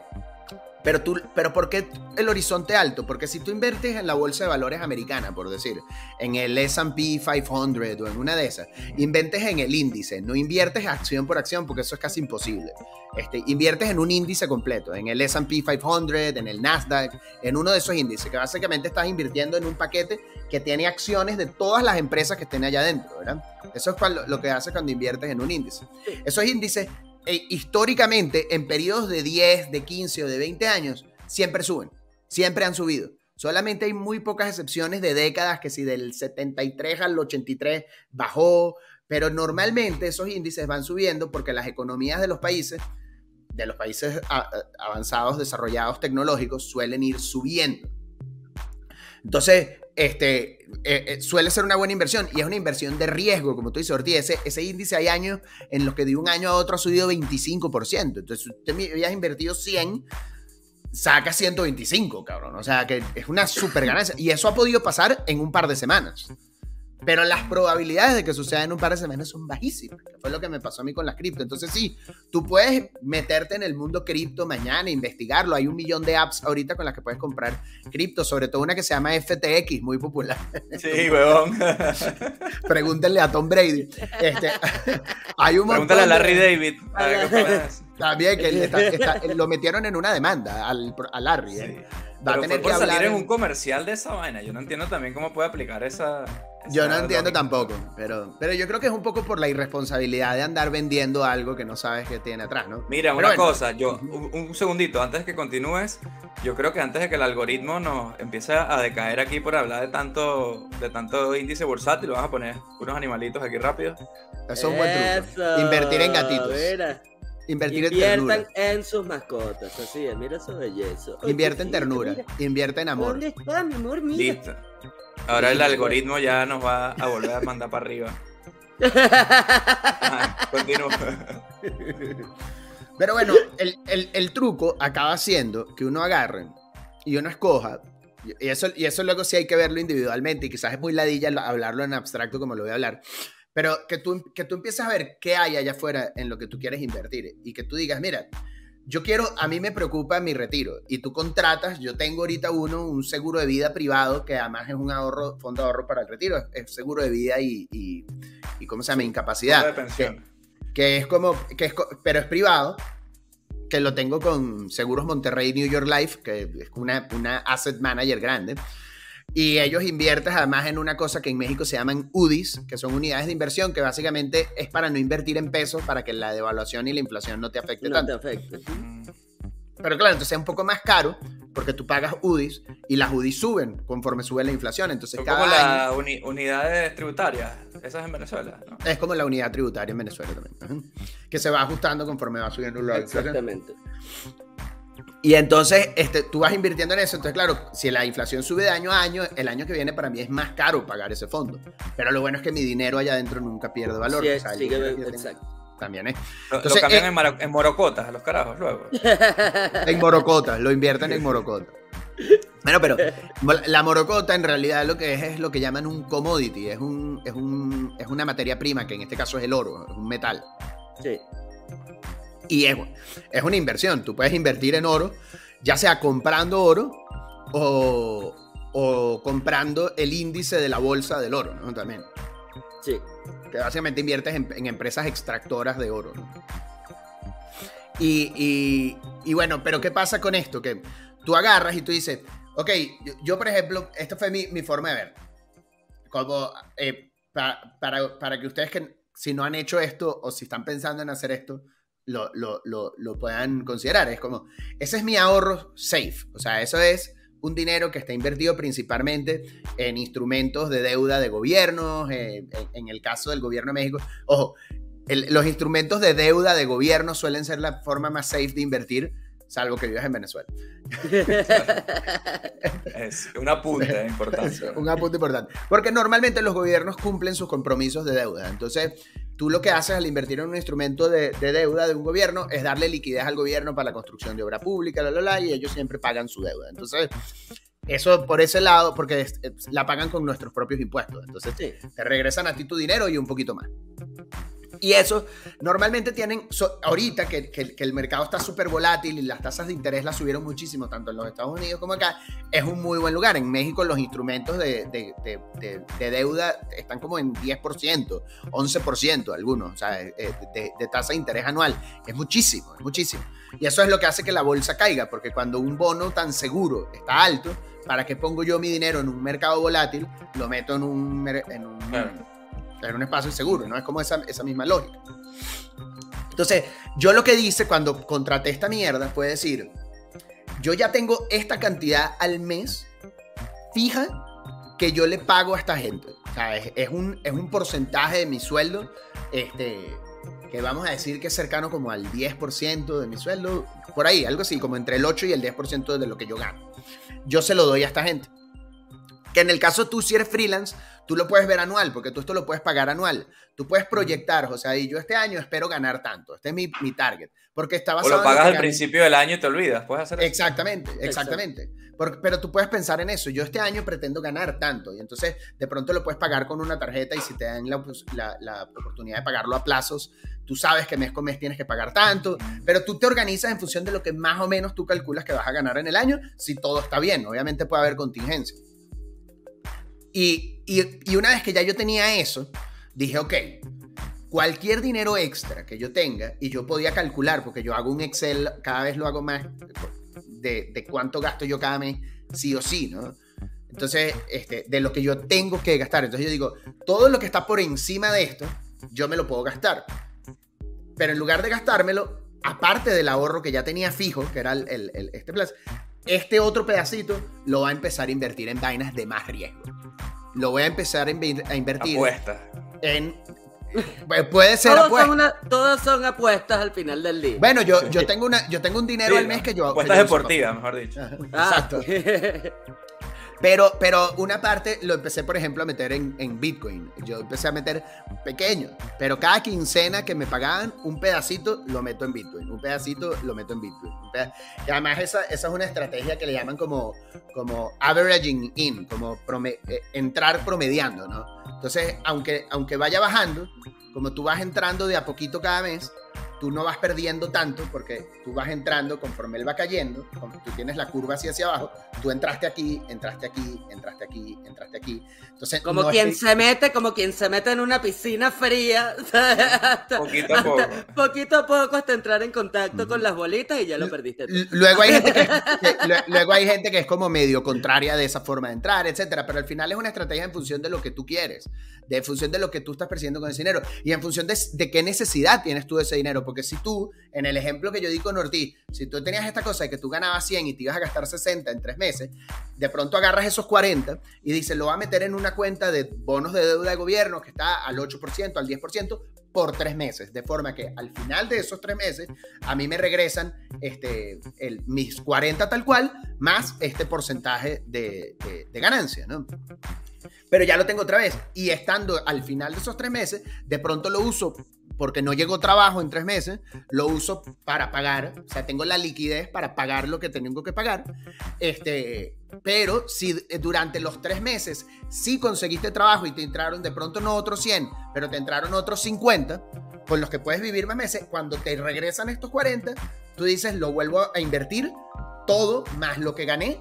Pero, tú, pero ¿por qué el horizonte alto? Porque si tú inviertes en la bolsa de valores americana, por decir, en el SP 500 o en una de esas, inventes en el índice, no inviertes acción por acción porque eso es casi imposible. Este, inviertes en un índice completo, en el SP 500, en el Nasdaq, en uno de esos índices, que básicamente estás invirtiendo en un paquete que tiene acciones de todas las empresas que estén allá adentro, ¿verdad? Eso es lo que hace cuando inviertes en un índice. Esos índices eh, históricamente en periodos de 10, de 15 o de 20 años, siempre suben, siempre han subido. Solamente hay muy pocas excepciones de décadas que si del 73 al 83 bajó, pero normalmente esos índices van subiendo porque las economías de los países, de los países avanzados, desarrollados, tecnológicos, suelen ir subiendo. Entonces, este, eh, eh, suele ser una buena inversión y es una inversión de riesgo, como tú dices, Ortiz. Ese, índice hay años en los que de un año a otro ha subido 25%. Entonces, si usted había invertido 100, saca 125, cabrón. O sea, que es una super ganancia. Y eso ha podido pasar en un par de semanas. Pero las probabilidades de que suceda en un par de semanas son bajísimas, que fue lo que me pasó a mí con las cripto. Entonces sí, tú puedes meterte en el mundo cripto mañana, investigarlo. Hay un millón de apps ahorita con las que puedes comprar cripto, sobre todo una que se llama FTX, muy popular. Sí, huevón. Pregúntenle a Tom Brady. Este, hay un Pregúntale a Larry David. También que lo metieron en una demanda al, a Larry. ¿eh? Va a tener que salir en un comercial de esa vaina. Yo no entiendo también cómo puede aplicar esa. yo no entiendo tampoco, pero, pero yo creo que es un poco por la irresponsabilidad de andar vendiendo algo que no sabes que tiene atrás, ¿no? Mira, una cosa, yo, un, segundito, antes de que continúes, yo creo que antes de que el algoritmo nos empiece a decaer aquí por hablar de tanto, de tanto índice bursátil, vamos a poner unos animalitos aquí rápido. Eso es un buen truco. Invertir en gatitos. Invertir Inviertan en, ternura. en sus mascotas, así es, mira su belleza. Invierte en ternura, invierte en amor. ¿Dónde está mi amor? Mira. Listo. Ahora el algoritmo ya nos va a volver a mandar para arriba. continúa. Pero bueno, el, el, el, truco acaba siendo que uno agarre y uno escoja. Y eso, y eso luego sí hay que verlo individualmente. Y quizás es muy ladilla hablarlo en abstracto como lo voy a hablar. Pero que tú, que tú empieces a ver qué hay allá afuera en lo que tú quieres invertir y que tú digas, mira, yo quiero, a mí me preocupa mi retiro y tú contratas, yo tengo ahorita uno, un seguro de vida privado que además es un ahorro, fondo de ahorro para el retiro, es, seguro de vida y, y, ¿cómo se llama? Incapacidad. Que, es como, que es, pero es privado, que lo tengo con Seguros Monterrey New York Life, que es una, una asset manager grande. Y ellos invierten además en una cosa que en México se llaman UDIs, que son unidades de inversión, que básicamente es para no invertir en pesos, para que la devaluación y la inflación no te afecte no Te afecte. Pero claro, entonces es un poco más caro porque tú pagas UDIs y las UDIs suben conforme sube la inflación. Entonces, cada como las unidades tributarias, esas en Venezuela. Es como la unidad tributaria en Venezuela también, que se va ajustando conforme va subiendo la inflación. Exactamente. Y entonces este, tú vas invirtiendo en eso. Entonces, claro, si la inflación sube de año a año, el año que viene para mí es más caro pagar ese fondo. Pero lo bueno es que mi dinero allá adentro nunca pierde valor. Sí, sí, exacto. También es. Entonces, lo, cambian eh, en, morocotas, los carajos, luego. En morocotas, lo invierten en morocotas. Bueno, pero la morocota en realidad lo que es es lo que llaman un commodity, es, un, es, un, es una materia prima, que en este caso es el oro, es un metal. Sí. Y es, es una inversión. Tú puedes invertir en oro, ya sea comprando oro o, o comprando el índice de la bolsa del oro, ¿no? También. Sí. Que básicamente inviertes en, empresas extractoras de oro. Y, y, bueno, pero ¿qué pasa con esto? Que tú agarras y tú dices, ok, yo, por ejemplo, esta fue mi, mi, forma de ver. Como eh, para, para, para, que ustedes que si no han hecho esto o si están pensando en hacer esto, lo, lo, lo, lo, puedan considerar. Es como, ese es mi ahorro safe. O sea, eso es un dinero que está invertido principalmente en instrumentos de deuda de gobiernos, eh, en, el caso del gobierno de México. Ojo, los instrumentos de deuda de gobierno suelen ser la forma más safe de invertir salvo que vivas en Venezuela. es un apunte importante. un apunte importante. Porque normalmente los gobiernos cumplen sus compromisos de deuda. Entonces, tú lo que haces al invertir en un instrumento de, deuda de un gobierno es darle liquidez al gobierno para la construcción de obra pública, la, la, y ellos siempre pagan su deuda. Entonces, eso por ese lado, porque la pagan con nuestros propios impuestos. Entonces, te regresan a ti tu dinero y un poquito más. Y eso normalmente tienen, ahorita que, el mercado está súper volátil y las tasas de interés las subieron muchísimo, tanto en los Estados Unidos como acá, es un muy buen lugar. En México los instrumentos de, deuda están como en 10%, 11% algunos, o sea, eh, de, tasa de interés anual. Es muchísimo, es muchísimo. Y eso es lo que hace que la bolsa caiga, porque cuando un bono tan seguro está alto, ¿para qué pongo yo mi dinero en un mercado volátil? Lo meto. En un en un espacio seguro, ¿no? Es como esa, esa misma lógica. Entonces, yo lo que dice cuando contraté esta mierda fue decir, yo ya tengo esta cantidad al mes fija que yo le pago a esta gente. O sea, es, un, es un porcentaje de mi sueldo, este, que vamos a decir que es cercano como al 10% de mi sueldo, por ahí, algo así, como entre el 8 y el 10% de lo que yo gano. Yo se lo doy a esta gente. Que en el caso tú, si eres freelance, Tú lo puedes ver anual, porque tú esto lo puedes pagar anual. Tú puedes proyectar, o sea, y yo este año espero ganar tanto. Este es mi, mi target. Porque está basado O lo pagas al principio del año y te olvidas. Puedes hacer Exactamente, exactamente. pero tú puedes pensar en eso. Yo este año pretendo ganar tanto. Y entonces de pronto lo puedes pagar con una tarjeta y si te dan la, pues, la, la oportunidad de pagarlo a plazos, tú sabes que mes con mes tienes que pagar tanto, pero tú te organizas en función de lo que más o menos tú calculas que vas a ganar en el año, si todo está bien. Obviamente puede haber contingencia. Y, una vez que ya yo tenía eso, dije, ok, cualquier dinero extra que yo tenga, y yo podía calcular, porque yo hago un Excel, cada vez lo hago más, de, de cuánto gasto yo cada mes, sí o sí, ¿no? Entonces, este, de lo que yo tengo que gastar. Entonces yo digo, todo lo que está por encima de esto, yo me lo puedo gastar. Pero en lugar de gastármelo, aparte del ahorro que ya tenía fijo, que era el, el, este plazo, este otro pedacito lo va a empezar a invertir en vainas de más riesgo. Lo voy a empezar a, invertir Apuesta. en pues, Puede ser apuestas. todas son apuestas al final del día. Bueno, yo, yo, tengo, una, yo tengo un dinero al mes que yo. Apuestas deportivas, mejor dicho. Exacto. Pero, pero una parte lo empecé, por ejemplo, a meter en, en, Bitcoin. Yo empecé a meter pequeño, pero cada quincena que me pagaban, un pedacito lo meto en Bitcoin, un pedacito lo meto en Bitcoin. Y además esa, esa es una estrategia que le llaman como, como averaging in, como eh, entrar promediando, ¿no? Entonces, aunque, aunque vaya bajando, como tú vas entrando de a poquito cada mes, tú no vas perdiendo tanto porque tú vas entrando conforme él va cayendo, tú tienes la curva así hacia abajo, tú entraste aquí, entraste aquí, entraste aquí, entraste aquí. Entonces, como quien se mete, como quien se mete en una piscina fría, poquito a poco. poquito a poco hasta entrar en contacto con las bolitas y ya lo perdiste. Luego hay, gente que, luego hay gente que es como medio contraria de esa forma de entrar, etcétera, pero al final es una estrategia en función de lo que tú quieres, de función de lo que tú estás persiguiendo con ese dinero. Y en función de, de qué necesidad tienes tú de ese dinero, porque si tú, en el ejemplo que yo di con Ortiz, si tú tenías esta cosa de que tú ganabas 100 y te ibas a gastar 60 en tres meses, de pronto agarras esos 40 y dices, lo va a meter en una cuenta de bonos de deuda de gobierno que está al 8%, al 10%, por tres meses, de forma que al final de esos tres meses a mí me regresan este, el, mis 40 tal cual, más este porcentaje de, de ganancia, ¿no? Pero ya lo tengo otra vez. Y estando al final de esos tres meses, de pronto lo uso porque no llegó trabajo en tres meses, lo uso para pagar, o sea, tengo la liquidez para pagar lo que tengo que pagar, este, pero si durante los tres meses sí conseguiste trabajo y te entraron de pronto no otros 100, pero te entraron otros 50, con los que puedes vivir más meses, cuando te regresan estos 40, tú dices, lo vuelvo a invertir todo más lo que gané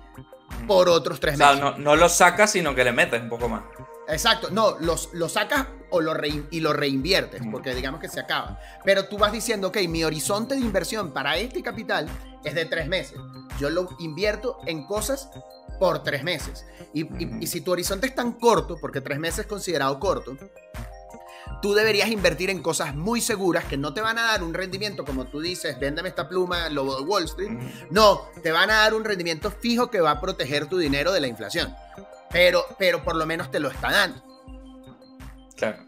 por otros tres meses. O sea, no, no lo sacas, sino que le metes un poco más. Exacto, no, los, lo sacas o lo y lo reinviertes, porque digamos que se acaba. Pero tú vas diciendo, ok, mi horizonte de inversión para este capital es de tres meses. Yo lo invierto en cosas por tres meses. Y, y si tu horizonte es tan corto, porque tres meses es considerado corto, tú deberías invertir en cosas muy seguras que no te van a dar un rendimiento como tú dices, véndame esta pluma, lobo de Wall Street. No, te van a dar un rendimiento fijo que va a proteger tu dinero de la inflación pero, pero por lo menos te lo está dando. Claro.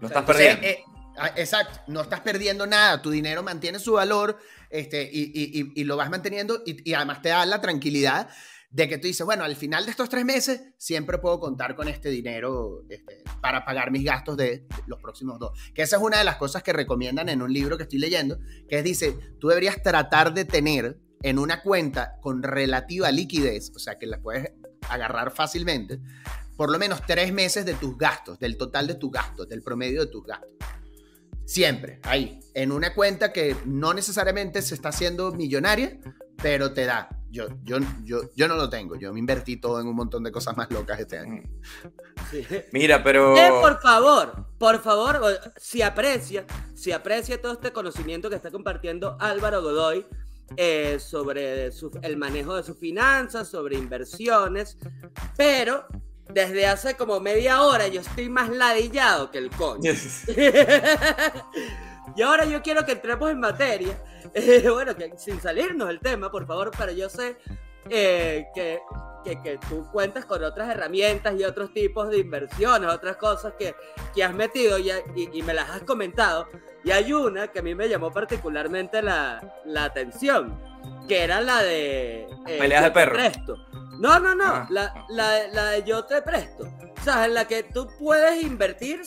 No estás perdiendo. Eh, ah, exacto, no estás perdiendo nada, tu dinero mantiene su valor este, y, lo vas manteniendo y, además te da la tranquilidad de que tú dices, bueno, al final de estos tres meses siempre puedo contar con este dinero este, para pagar mis gastos de los próximos dos. Que esa es una de las cosas que recomiendan en un libro que estoy leyendo, que es, dice, tú deberías tratar de tener en una cuenta con relativa liquidez, o sea, que la puedes agarrar fácilmente, por lo menos tres meses de tus gastos, del total de tus gastos, del promedio de tus gastos. Siempre, ahí, en una cuenta que no necesariamente se está haciendo millonaria, pero te da. Yo, yo, yo, yo no lo tengo, yo me invertí todo en un montón de cosas más locas este año. Mira, pero... Eh, por favor, por favor, si aprecia, si aprecia todo este conocimiento que está compartiendo Álvaro Godoy, eh, sobre el manejo de sus finanzas, sobre inversiones, pero desde hace como media hora yo estoy más ladillado que el coño. y ahora yo quiero que entremos en materia, eh, bueno, que sin salirnos del tema, por favor, pero yo sé eh, que, que, tú cuentas con otras herramientas y otros tipos de inversiones, otras cosas que, que has metido y, y, me las has comentado. Y hay una que a mí me llamó particularmente la, la atención, que era la de... Eh, Peleas de perro. Presto. No, no, no, ah. la, la, la, de yo te presto. Sea, en la que tú puedes invertir,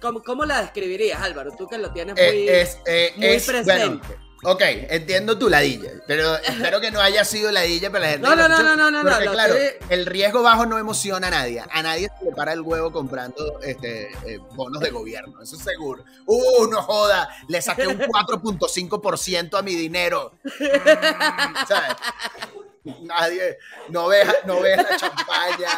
¿cómo, ¿cómo, la describirías, Álvaro? Tú que lo tienes eh, muy, muy presente. Ok, entiendo tu ladilla, pero espero que no haya sido ladilla para la gente. No, no, no, no, no, no, Porque, claro, el riesgo bajo no emociona a nadie. A nadie se le para el huevo comprando este, eh, bonos de gobierno, eso es seguro. Uh, no joda, le saqué un 4.5% a mi dinero. Mm, ¿sabes? Nadie, no ves, no la champaña,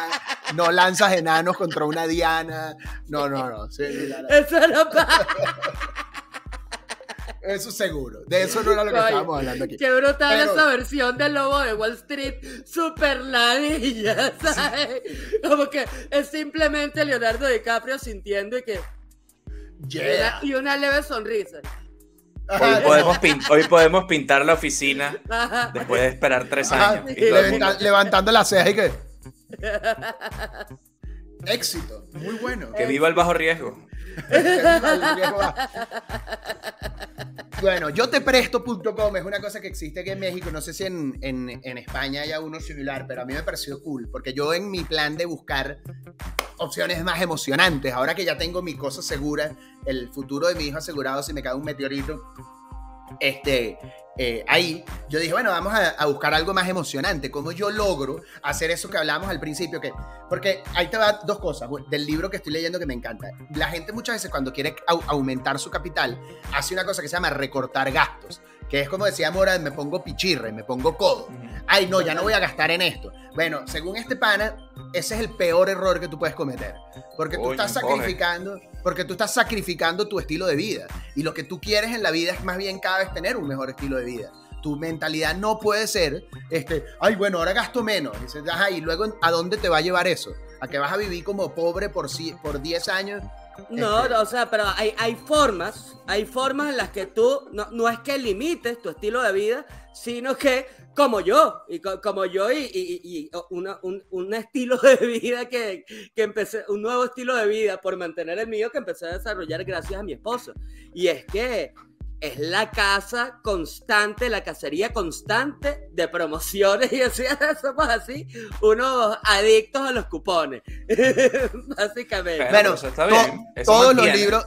no lanzas enanos contra una diana. No, no, no. Eso no pasa. Eso seguro. De eso no era lo que estábamos hablando aquí. Qué brutal esa versión del lobo de Wall Street. Super ladilla, ¿sabes? Como que es simplemente Leonardo DiCaprio sintiendo y que. Y, una, leve sonrisa. Hoy podemos, pintar la oficina después de esperar tres años. levantando la ceja y que. Éxito, muy bueno. Que viva el bajo riesgo. bueno, yo te presto.com es una cosa que existe aquí en México. No sé si en, en, España haya uno similar, pero a mí me pareció cool. Porque yo, en mi plan de buscar opciones más emocionantes, ahora que ya tengo mi cosa segura, el futuro de mi hijo asegurado si me cae un meteorito, este, eh, ahí, yo dije, bueno, vamos a, buscar algo más emocionante. ¿Cómo yo logro hacer eso que hablábamos al principio? Que, porque ahí te va dos cosas del libro que estoy leyendo que me encanta. La gente muchas veces cuando quiere aumentar su capital, hace una cosa que se llama recortar gastos que es como decía Mora, me pongo pichirre, me pongo codo. Ay, no, ya no voy a gastar en esto. Bueno, según este pana, ese es el peor error que tú puedes cometer. Porque tú estás sacrificando, porque tú estás sacrificando tu estilo de vida. Y lo que tú quieres en la vida es más bien cada vez tener un mejor estilo de vida. Tu mentalidad no puede ser, este, ay, bueno, ahora gasto menos. Y, y luego, ¿a dónde te va a llevar eso? ¿A que vas a vivir como pobre por, por 10 años no, o sea, pero hay, hay formas, hay formas en las que tú, no, no es que limites tu estilo de vida, sino que como yo, y como yo y, y, un, un, estilo de vida que, que, empecé, un nuevo estilo de vida por mantener el mío que empecé a desarrollar gracias a mi esposo. Y es que es la casa constante, la cacería constante de promociones y así somos así unos adictos a los cupones, básicamente. Bueno, todos los libros,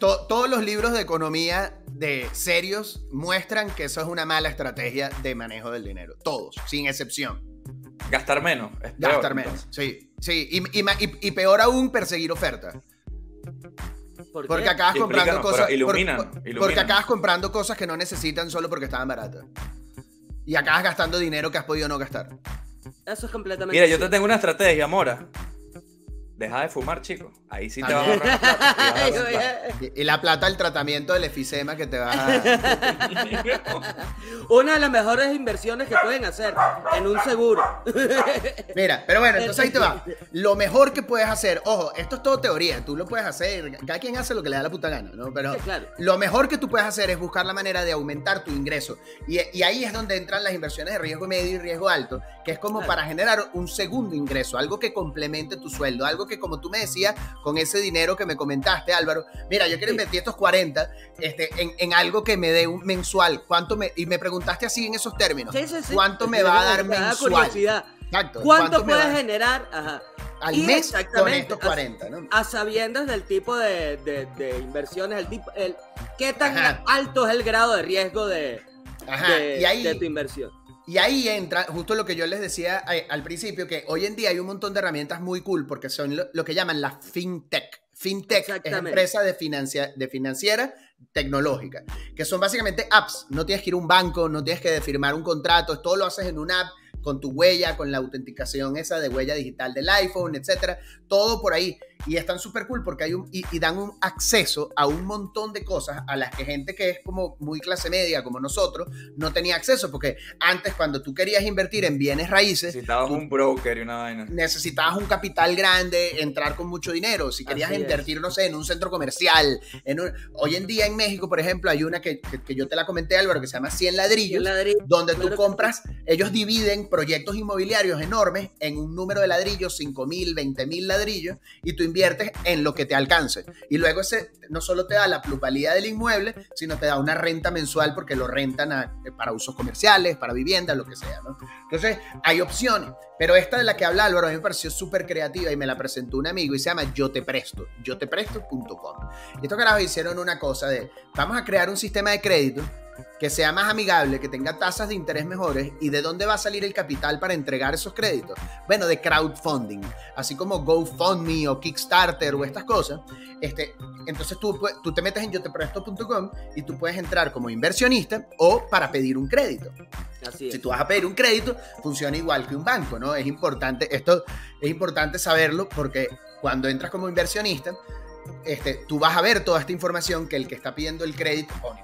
todos los libros de economía de serios muestran que eso es una mala estrategia de manejo del dinero, todos, sin excepción. Gastar menos. Gastar menos, sí, sí, y, y peor aún perseguir ofertas porque acabas comprando cosas. Porque acabas comprando cosas que no necesitan solo porque estaban baratas. Y acabas gastando dinero que has podido no gastar. Eso es completamente. Mira, yo te tengo una estrategia, Mora. Deja de fumar, chico. Ahí sí te va a ahorrar. y, la plata del tratamiento del efisema que te va a... Una de las mejores inversiones que pueden hacer en un seguro. Mira, pero bueno, entonces ahí te va. Lo mejor que puedes hacer, ojo, esto es todo teoría, tú lo puedes hacer, cada quien hace lo que le da la puta gana, ¿no? Pero lo mejor que tú puedes hacer es buscar la manera de aumentar tu ingreso. Y, y ahí es donde entran las inversiones de riesgo medio y riesgo alto, que es como para generar un segundo ingreso, algo que complemente tu sueldo, algo que como tú me decías, con ese dinero que me comentaste, Álvaro, mira, yo quiero invertir estos 40 este, en, algo que me dé un mensual. ¿Cuánto me, y me preguntaste así en esos términos. ¿Cuánto me va a dar mensual? Exacto. ¿Cuánto, puedes generar? Al mes con estos 40, ¿no? A sabiendas del tipo de, inversiones, el tipo, el, qué tan alto es el grado de riesgo de, de tu inversión. Y ahí entra justo lo que yo les decía eh, al principio, que hoy en día hay un montón de herramientas muy cool porque son lo, que llaman la fintech. Fintech es empresa de, de financiera tecnológica, que son básicamente apps. No tienes que ir a un banco, no tienes que firmar un contrato, todo lo haces en una app con tu huella, con la autenticación esa de huella digital del iPhone, etcétera. Todo por ahí y están súper cool porque hay un, y, dan un acceso a un montón de cosas a las que gente que es como muy clase media como nosotros no tenía acceso porque antes cuando tú querías invertir en bienes raíces necesitabas un broker y una vaina. necesitabas un capital grande entrar con mucho dinero. Si querías invertir no sé en un centro comercial en hoy en día en México por ejemplo hay una que, que, yo te la comenté Álvaro que se llama 100 ladrillos, donde tú compras ellos dividen proyectos inmobiliarios enormes en un número de ladrillos 5 mil 20 mil ladrillos y tú inviertes en lo que te alcance. Y luego ese no solo te da la plusvalía del inmueble, sino te da una renta mensual porque lo rentan para usos comerciales, para vivienda, lo que sea. ¿no? Entonces, hay opciones. Pero esta de la que habla Álvaro a mí me pareció súper creativa y me la presentó un amigo y se llama Yo Te Presto, yo te presto.com. Y estos carajos hicieron una cosa de, vamos a crear un sistema de crédito que sea más amigable, que tenga tasas de interés mejores y de dónde va a salir el capital para entregar esos créditos. Bueno, de crowdfunding, así como GoFundMe o Kickstarter o estas cosas. Este, entonces tú, tú te metes en yotepresto.com y tú puedes entrar como inversionista o para pedir un crédito. Así Si tú vas a pedir un crédito, funciona igual que un banco, ¿no? Es importante, esto es importante saberlo porque cuando entras como inversionista, este, tú vas a ver toda esta información que el que está pidiendo el crédito pone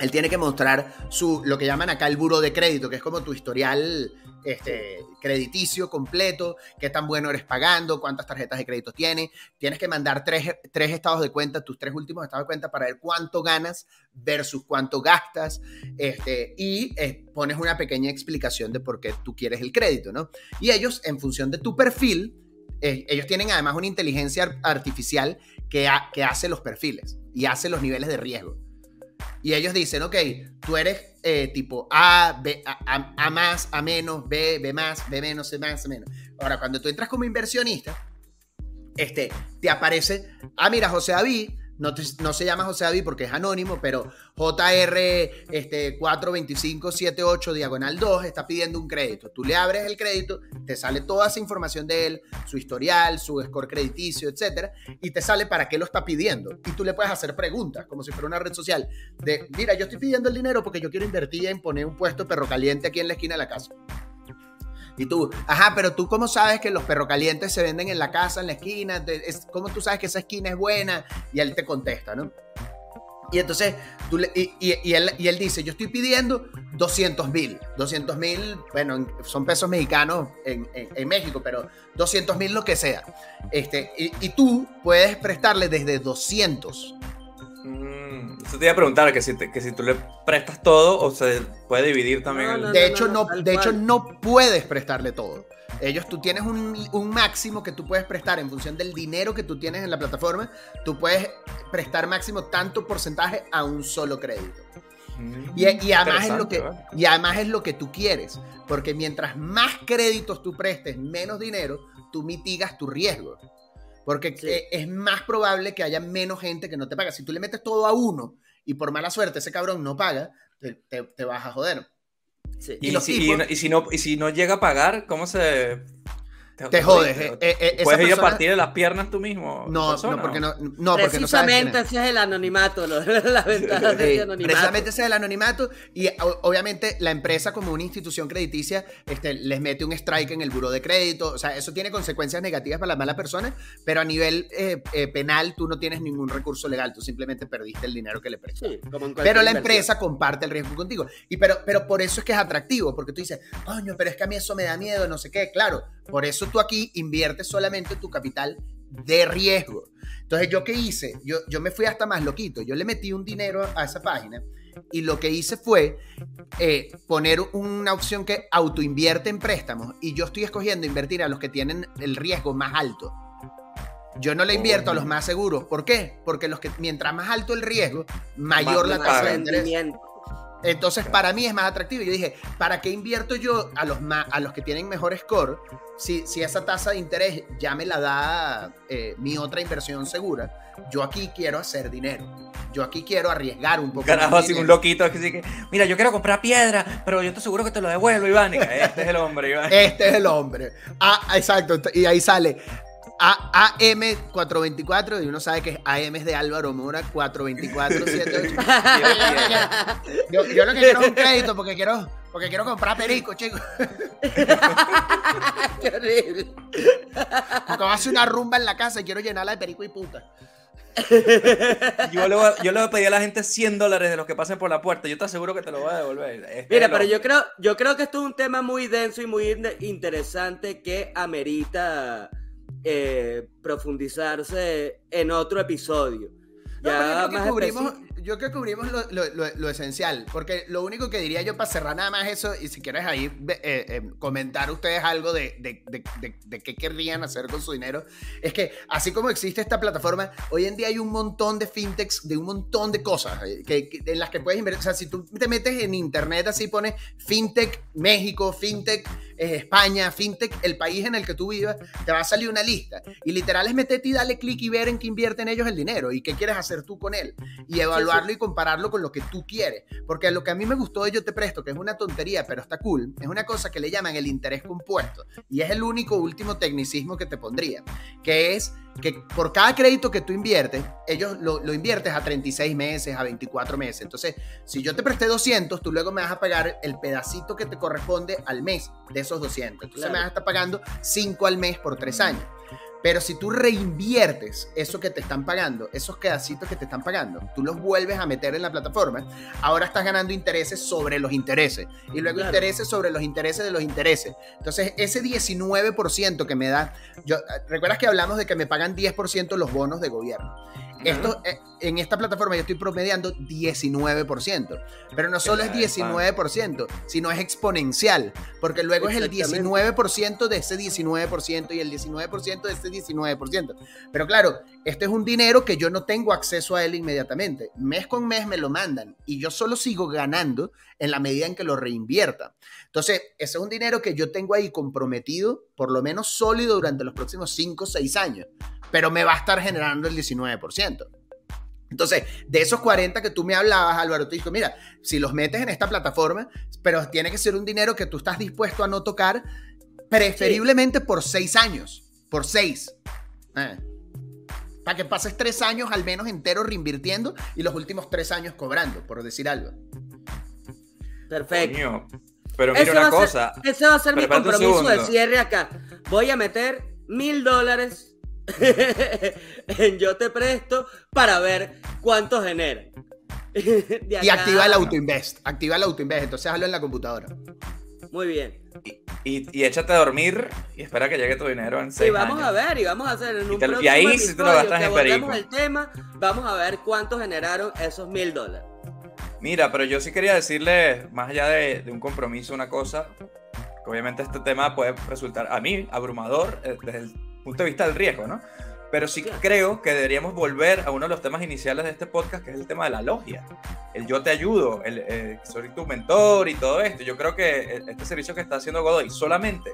él tiene que mostrar su, lo que llaman acá el buro de crédito, que es como tu historial este, crediticio completo, qué tan bueno eres pagando, cuántas tarjetas de crédito tienes. Tienes que mandar tres, estados de cuenta, tus tres últimos estados de cuenta para ver cuánto ganas versus cuánto gastas. Este, y eh, pones una pequeña explicación de por qué tú quieres el crédito, ¿no? Y ellos, en función de tu perfil, eh, ellos tienen además una inteligencia artificial que, que hace los perfiles y hace los niveles de riesgo. Y ellos dicen, ok, tú eres eh, tipo A, B, a, más, A menos, B, B más, B menos, C más, C menos. Ahora, cuando tú entras como inversionista, este, te aparece, ah, mira, José David no, se llama José David porque es anónimo, pero JR este, 42578 diagonal 2 está pidiendo un crédito. Tú le abres el crédito, te sale toda esa información de él, su historial, su score crediticio, etcétera, y te sale para qué lo está pidiendo. Y tú le puedes hacer preguntas, como si fuera una red social, de, mira, yo estoy pidiendo el dinero porque yo quiero invertir en poner un puesto perro caliente aquí en la esquina de la casa. Y tú, ajá, pero tú cómo sabes que los perros calientes se venden en la casa, en la esquina, ¿cómo tú sabes que esa esquina es buena? Y él te contesta, ¿no? Y entonces, tú y, y, él, y, él, dice, yo estoy pidiendo 200 mil. 200 mil, bueno, son pesos mexicanos en, en, México, pero 200 mil lo que sea. Este, y, tú puedes prestarle desde 200 eso te iba a preguntar, que si, que si tú le prestas todo o se puede dividir también. de hecho, no, de hecho, no puedes prestarle todo. Ellos, tú tienes un, un, máximo que tú puedes prestar en función del dinero que tú tienes en la plataforma. Tú puedes prestar máximo tanto porcentaje a un solo crédito. Mm, y, y, además es lo que, y además es lo que tú quieres. Porque mientras más créditos tú prestes, menos dinero, tú mitigas tu riesgo. Porque eh, es más probable que haya menos gente que no te paga. Si tú le metes todo a uno y por mala suerte ese cabrón no paga, te, vas a joder. Y, si, y, si, no, y si no llega a pagar, ¿cómo se te, jodes. Eh, eh, eh, ¿Puedes ir a partir de las piernas tú mismo? No, no porque no, no, porque no Precisamente ese es el anonimato, la ventaja de anonimato. Precisamente ese es el anonimato y obviamente la empresa como una institución crediticia este, les mete un strike en el buro de crédito, o sea, eso tiene consecuencias negativas para las malas personas, pero a nivel penal tú no tienes ningún recurso legal, tú simplemente perdiste el dinero que le prestaste. pero la empresa comparte el riesgo contigo. Y pero, pero por eso es que es atractivo, porque tú dices, coño, pero es que a mí eso me da miedo, no sé qué, claro, por eso tú aquí inviertes solamente tu capital de riesgo. Entonces, ¿yo qué hice? Yo, yo me fui hasta más loquito. Yo le metí un dinero a esa página y lo que hice fue eh, poner una opción que autoinvierte en préstamos y yo estoy escogiendo invertir a los que tienen el riesgo más alto. Yo no le invierto a los más seguros. ¿Por qué? Porque los que mientras más alto el riesgo, mayor la tasa de interés. Entonces, para mí es más atractivo. Yo dije, ¿para qué invierto yo a los, a los que tienen mejor score si, si esa tasa de interés ya me la da eh, mi otra inversión segura? Yo aquí quiero hacer dinero. Yo aquí quiero arriesgar un poco. Carajo, así un loquito que mira, yo quiero comprar piedra, pero yo te aseguro que te lo devuelvo, Iván. Este es el hombre, Iván. Este es el hombre. Ah, exacto. Y ahí sale, AM424 y uno sabe que es AM de Álvaro Mora 42478. yo, yo lo que quiero es un crédito porque quiero, porque quiero comprar perico, chicos. Qué horrible. Porque va a hacer una rumba en la casa y quiero llenarla de perico y puta. yo, le voy, yo le voy a pedir a la gente 100 dólares de los que pasen por la puerta. Yo te aseguro que te lo voy a devolver. Mira, pero yo creo, yo creo que esto es un tema muy denso y muy interesante que amerita eh, profundizarse en otro episodio. ya más cubrimos, yo creo que cubrimos lo, esencial, porque lo único que diría yo para cerrar nada más eso, y si quieres ahí eh, eh, comentar ustedes algo de, de, qué querrían hacer con su dinero, es que así como existe esta plataforma, hoy en día hay un montón de fintechs, de un montón de cosas eh, que, en las que puedes invertir. O sea, si tú te metes en internet, así pones fintech México, fintech España, fintech el país en el que tú vivas, te va a salir una lista. Y literal es meterte y darle clic y ver en qué invierten ellos el dinero y qué quieres hacer tú con él. Y evaluar y compararlo con lo que tú quieres. Porque lo que a mí me gustó de Yo Te Presto, que es una tontería, pero está cool, es una cosa que le llaman el interés compuesto. Y es el único último tecnicismo que te pondría, que es que por cada crédito que tú inviertes, ellos lo, lo, inviertes a 36 meses, a 24 meses. Entonces, si yo te presté 200, tú luego me vas a pagar el pedacito que te corresponde al mes de esos 200. Entonces me vas a estar pagando 5 al mes por 3 años. Pero si tú reinviertes eso que te están pagando, esos pedacitos que te están pagando, tú los vuelves a meter en la plataforma, ahora estás ganando intereses sobre los intereses y luego intereses sobre los intereses de los intereses. Entonces, ese 19% que me da, yo, ¿recuerdas que hablamos de que me pagan 10% los bonos de gobierno? Esto, eh, en esta plataforma yo estoy promediando 19%, pero no solo es 19%, sino es exponencial, porque luego es el 19% de ese 19% y el 19% de ese 19%. Pero claro, este es un dinero que yo no tengo acceso a él inmediatamente. Mes con mes me lo mandan y yo solo sigo ganando en la medida en que lo reinvierta. Entonces, ese es un dinero que yo tengo ahí comprometido, por lo menos sólido durante los próximos 5 o 6 años pero me va a estar generando el 19%. Entonces, de esos 40 que tú me hablabas, Álvaro, te dijo, mira, si los metes en esta plataforma, pero tiene que ser un dinero que tú estás dispuesto a no tocar, preferiblemente por seis años, por seis. Eh. Para que pases tres años al menos entero reinvirtiendo y los últimos tres años cobrando, por decir algo. Perfecto. Pero mira una cosa. ese va a ser mi compromiso de cierre acá. Voy a meter mil dólares en Yo Te Presto para ver cuánto genera. y activa el autoinvest. Activa el autoinvest. Entonces hazlo en la computadora. Muy bien. Y, échate a dormir y espera que llegue tu dinero en seis Y vamos a ver, y vamos a hacer en un y, y ahí si te lo gastas en el tema, vamos a ver cuánto generaron esos mil dólares. Mira, pero yo sí quería decirle, más allá de, un compromiso, una cosa, que obviamente este tema puede resultar a mí abrumador eh, desde el punto de vista del riesgo, ¿no? Pero sí creo que deberíamos volver a uno de los temas iniciales de este podcast, que es el tema de la logia. El yo te ayudo, el eh, soy tu mentor y todo esto. Yo creo que este servicio que está haciendo Godoy, solamente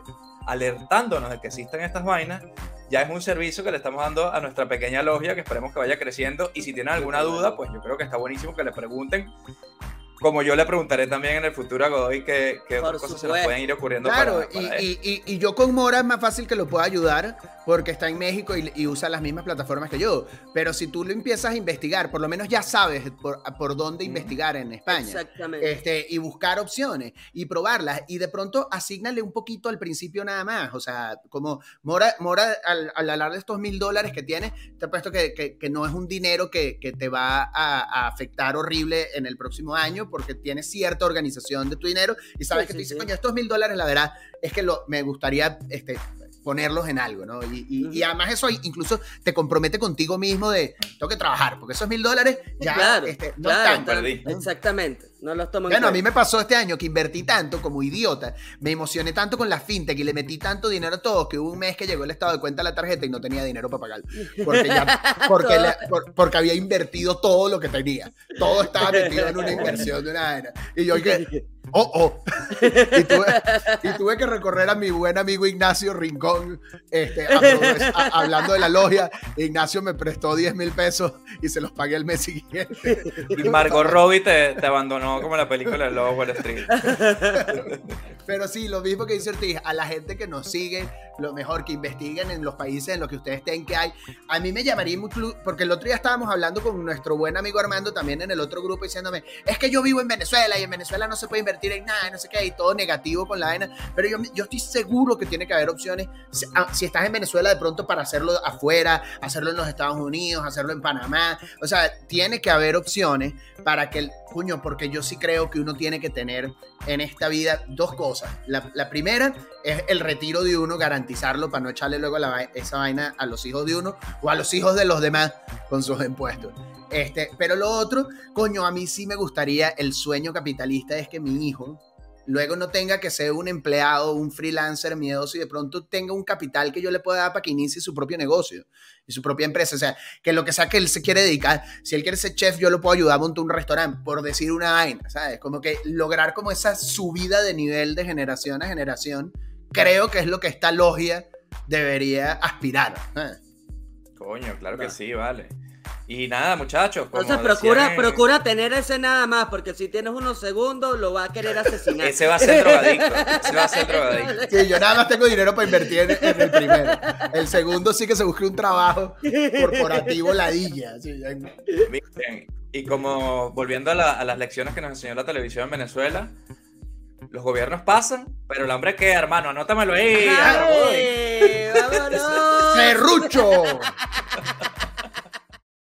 alertándonos de que existen estas vainas, ya es un servicio que le estamos dando a nuestra pequeña logia, que esperemos que vaya creciendo. Y si tienen alguna duda, pues yo creo que está buenísimo que le pregunten como yo le preguntaré también en el futuro a Godoy que, otras cosas se nos pueden ir ocurriendo. Claro, y, yo con Mora es más fácil que lo pueda ayudar porque está en México y, usa las mismas plataformas que yo. Pero si tú lo empiezas a investigar, por lo menos ya sabes por, dónde investigar en España. Exactamente. Este, y buscar opciones y probarlas. Y de pronto asignale un poquito al principio nada más. O sea, como Mora, Mora al, hablar de estos mil dólares que tiene, te ha puesto que, no es un dinero que, te va a, afectar horrible en el próximo año porque tienes cierta organización de tu dinero y sabes que te dice, coño, estos mil dólares, la verdad, es que lo, me gustaría este, ponerlos en algo, ¿no? Y, además eso incluso te compromete contigo mismo de, tengo que trabajar, porque esos mil dólares ya claro, este, no están. Exactamente, no los tomo Bueno, a mí me pasó este año que invertí tanto como idiota, me emocioné tanto con la fintech y le metí tanto dinero a todos que hubo un mes que llegó el estado de cuenta a la tarjeta y no tenía dinero para pagar. Porque, porque, porque había invertido todo lo que tenía. Todo estaba metido en una inversión de una era. Y yo que oh, oh. y, tuve, que recorrer a mi buen amigo Ignacio Rincón, este, hablando de la logia. Ignacio me prestó 10 mil pesos y se los pagué el mes siguiente. Y Margot Robbie te, te abandonó como la película de Lobo Wall Street. Pero sí, lo mismo que dice Ortiz, a la gente que nos sigue, lo mejor que investiguen en los países en los que ustedes estén que hay. A mí me llamaría mucho, porque el otro día estábamos hablando con nuestro buen amigo Armando también en el otro grupo diciéndome, es que yo vivo en Venezuela y en Venezuela no se puede invertir en nada, no sé qué, y todo negativo con la vaina. Pero yo, yo estoy seguro que tiene que haber opciones, si, ah, estás en Venezuela de pronto para hacerlo afuera, hacerlo en los Estados Unidos, hacerlo en Panamá. O sea, tiene que haber opciones para que el puño, porque yo sí creo que uno tiene que tener en esta vida dos cosas. La, primera es el retiro de uno, garantizarlo para no echarle luego esa vaina a los hijos de uno o a los hijos de los demás con sus impuestos. Este, pero lo otro, coño, a mí sí me gustaría, el sueño capitalista es que mi hijo, luego no tenga que ser un empleado, un freelancer miedoso y de pronto tenga un capital que yo le pueda dar para que inicie su propio negocio y su propia empresa. O sea, que lo que sea que él se quiere dedicar, si él quiere ser chef, yo lo puedo ayudar a montar un restaurante, por decir una vaina, ¿sabes? Como que lograr como esa subida de nivel de generación a generación, creo que es lo que esta logia debería aspirar. Coño, claro que sí, vale. Y nada, muchachos. Entonces procura, procura tener ese nada más, porque si tienes unos segundos lo va a querer asesinar. ese va a ser drogadicto. ese va a ser drogadicto. Sí, yo nada más tengo dinero para invertir en, el primero. El segundo sí que se busque un trabajo corporativo ladilla. Y como volviendo a, a las lecciones que nos enseñó la televisión en Venezuela, los gobiernos pasan, pero el hambre es que, hermano, anótamelo ahí. ¡Vámonos! ¡Cerrucho!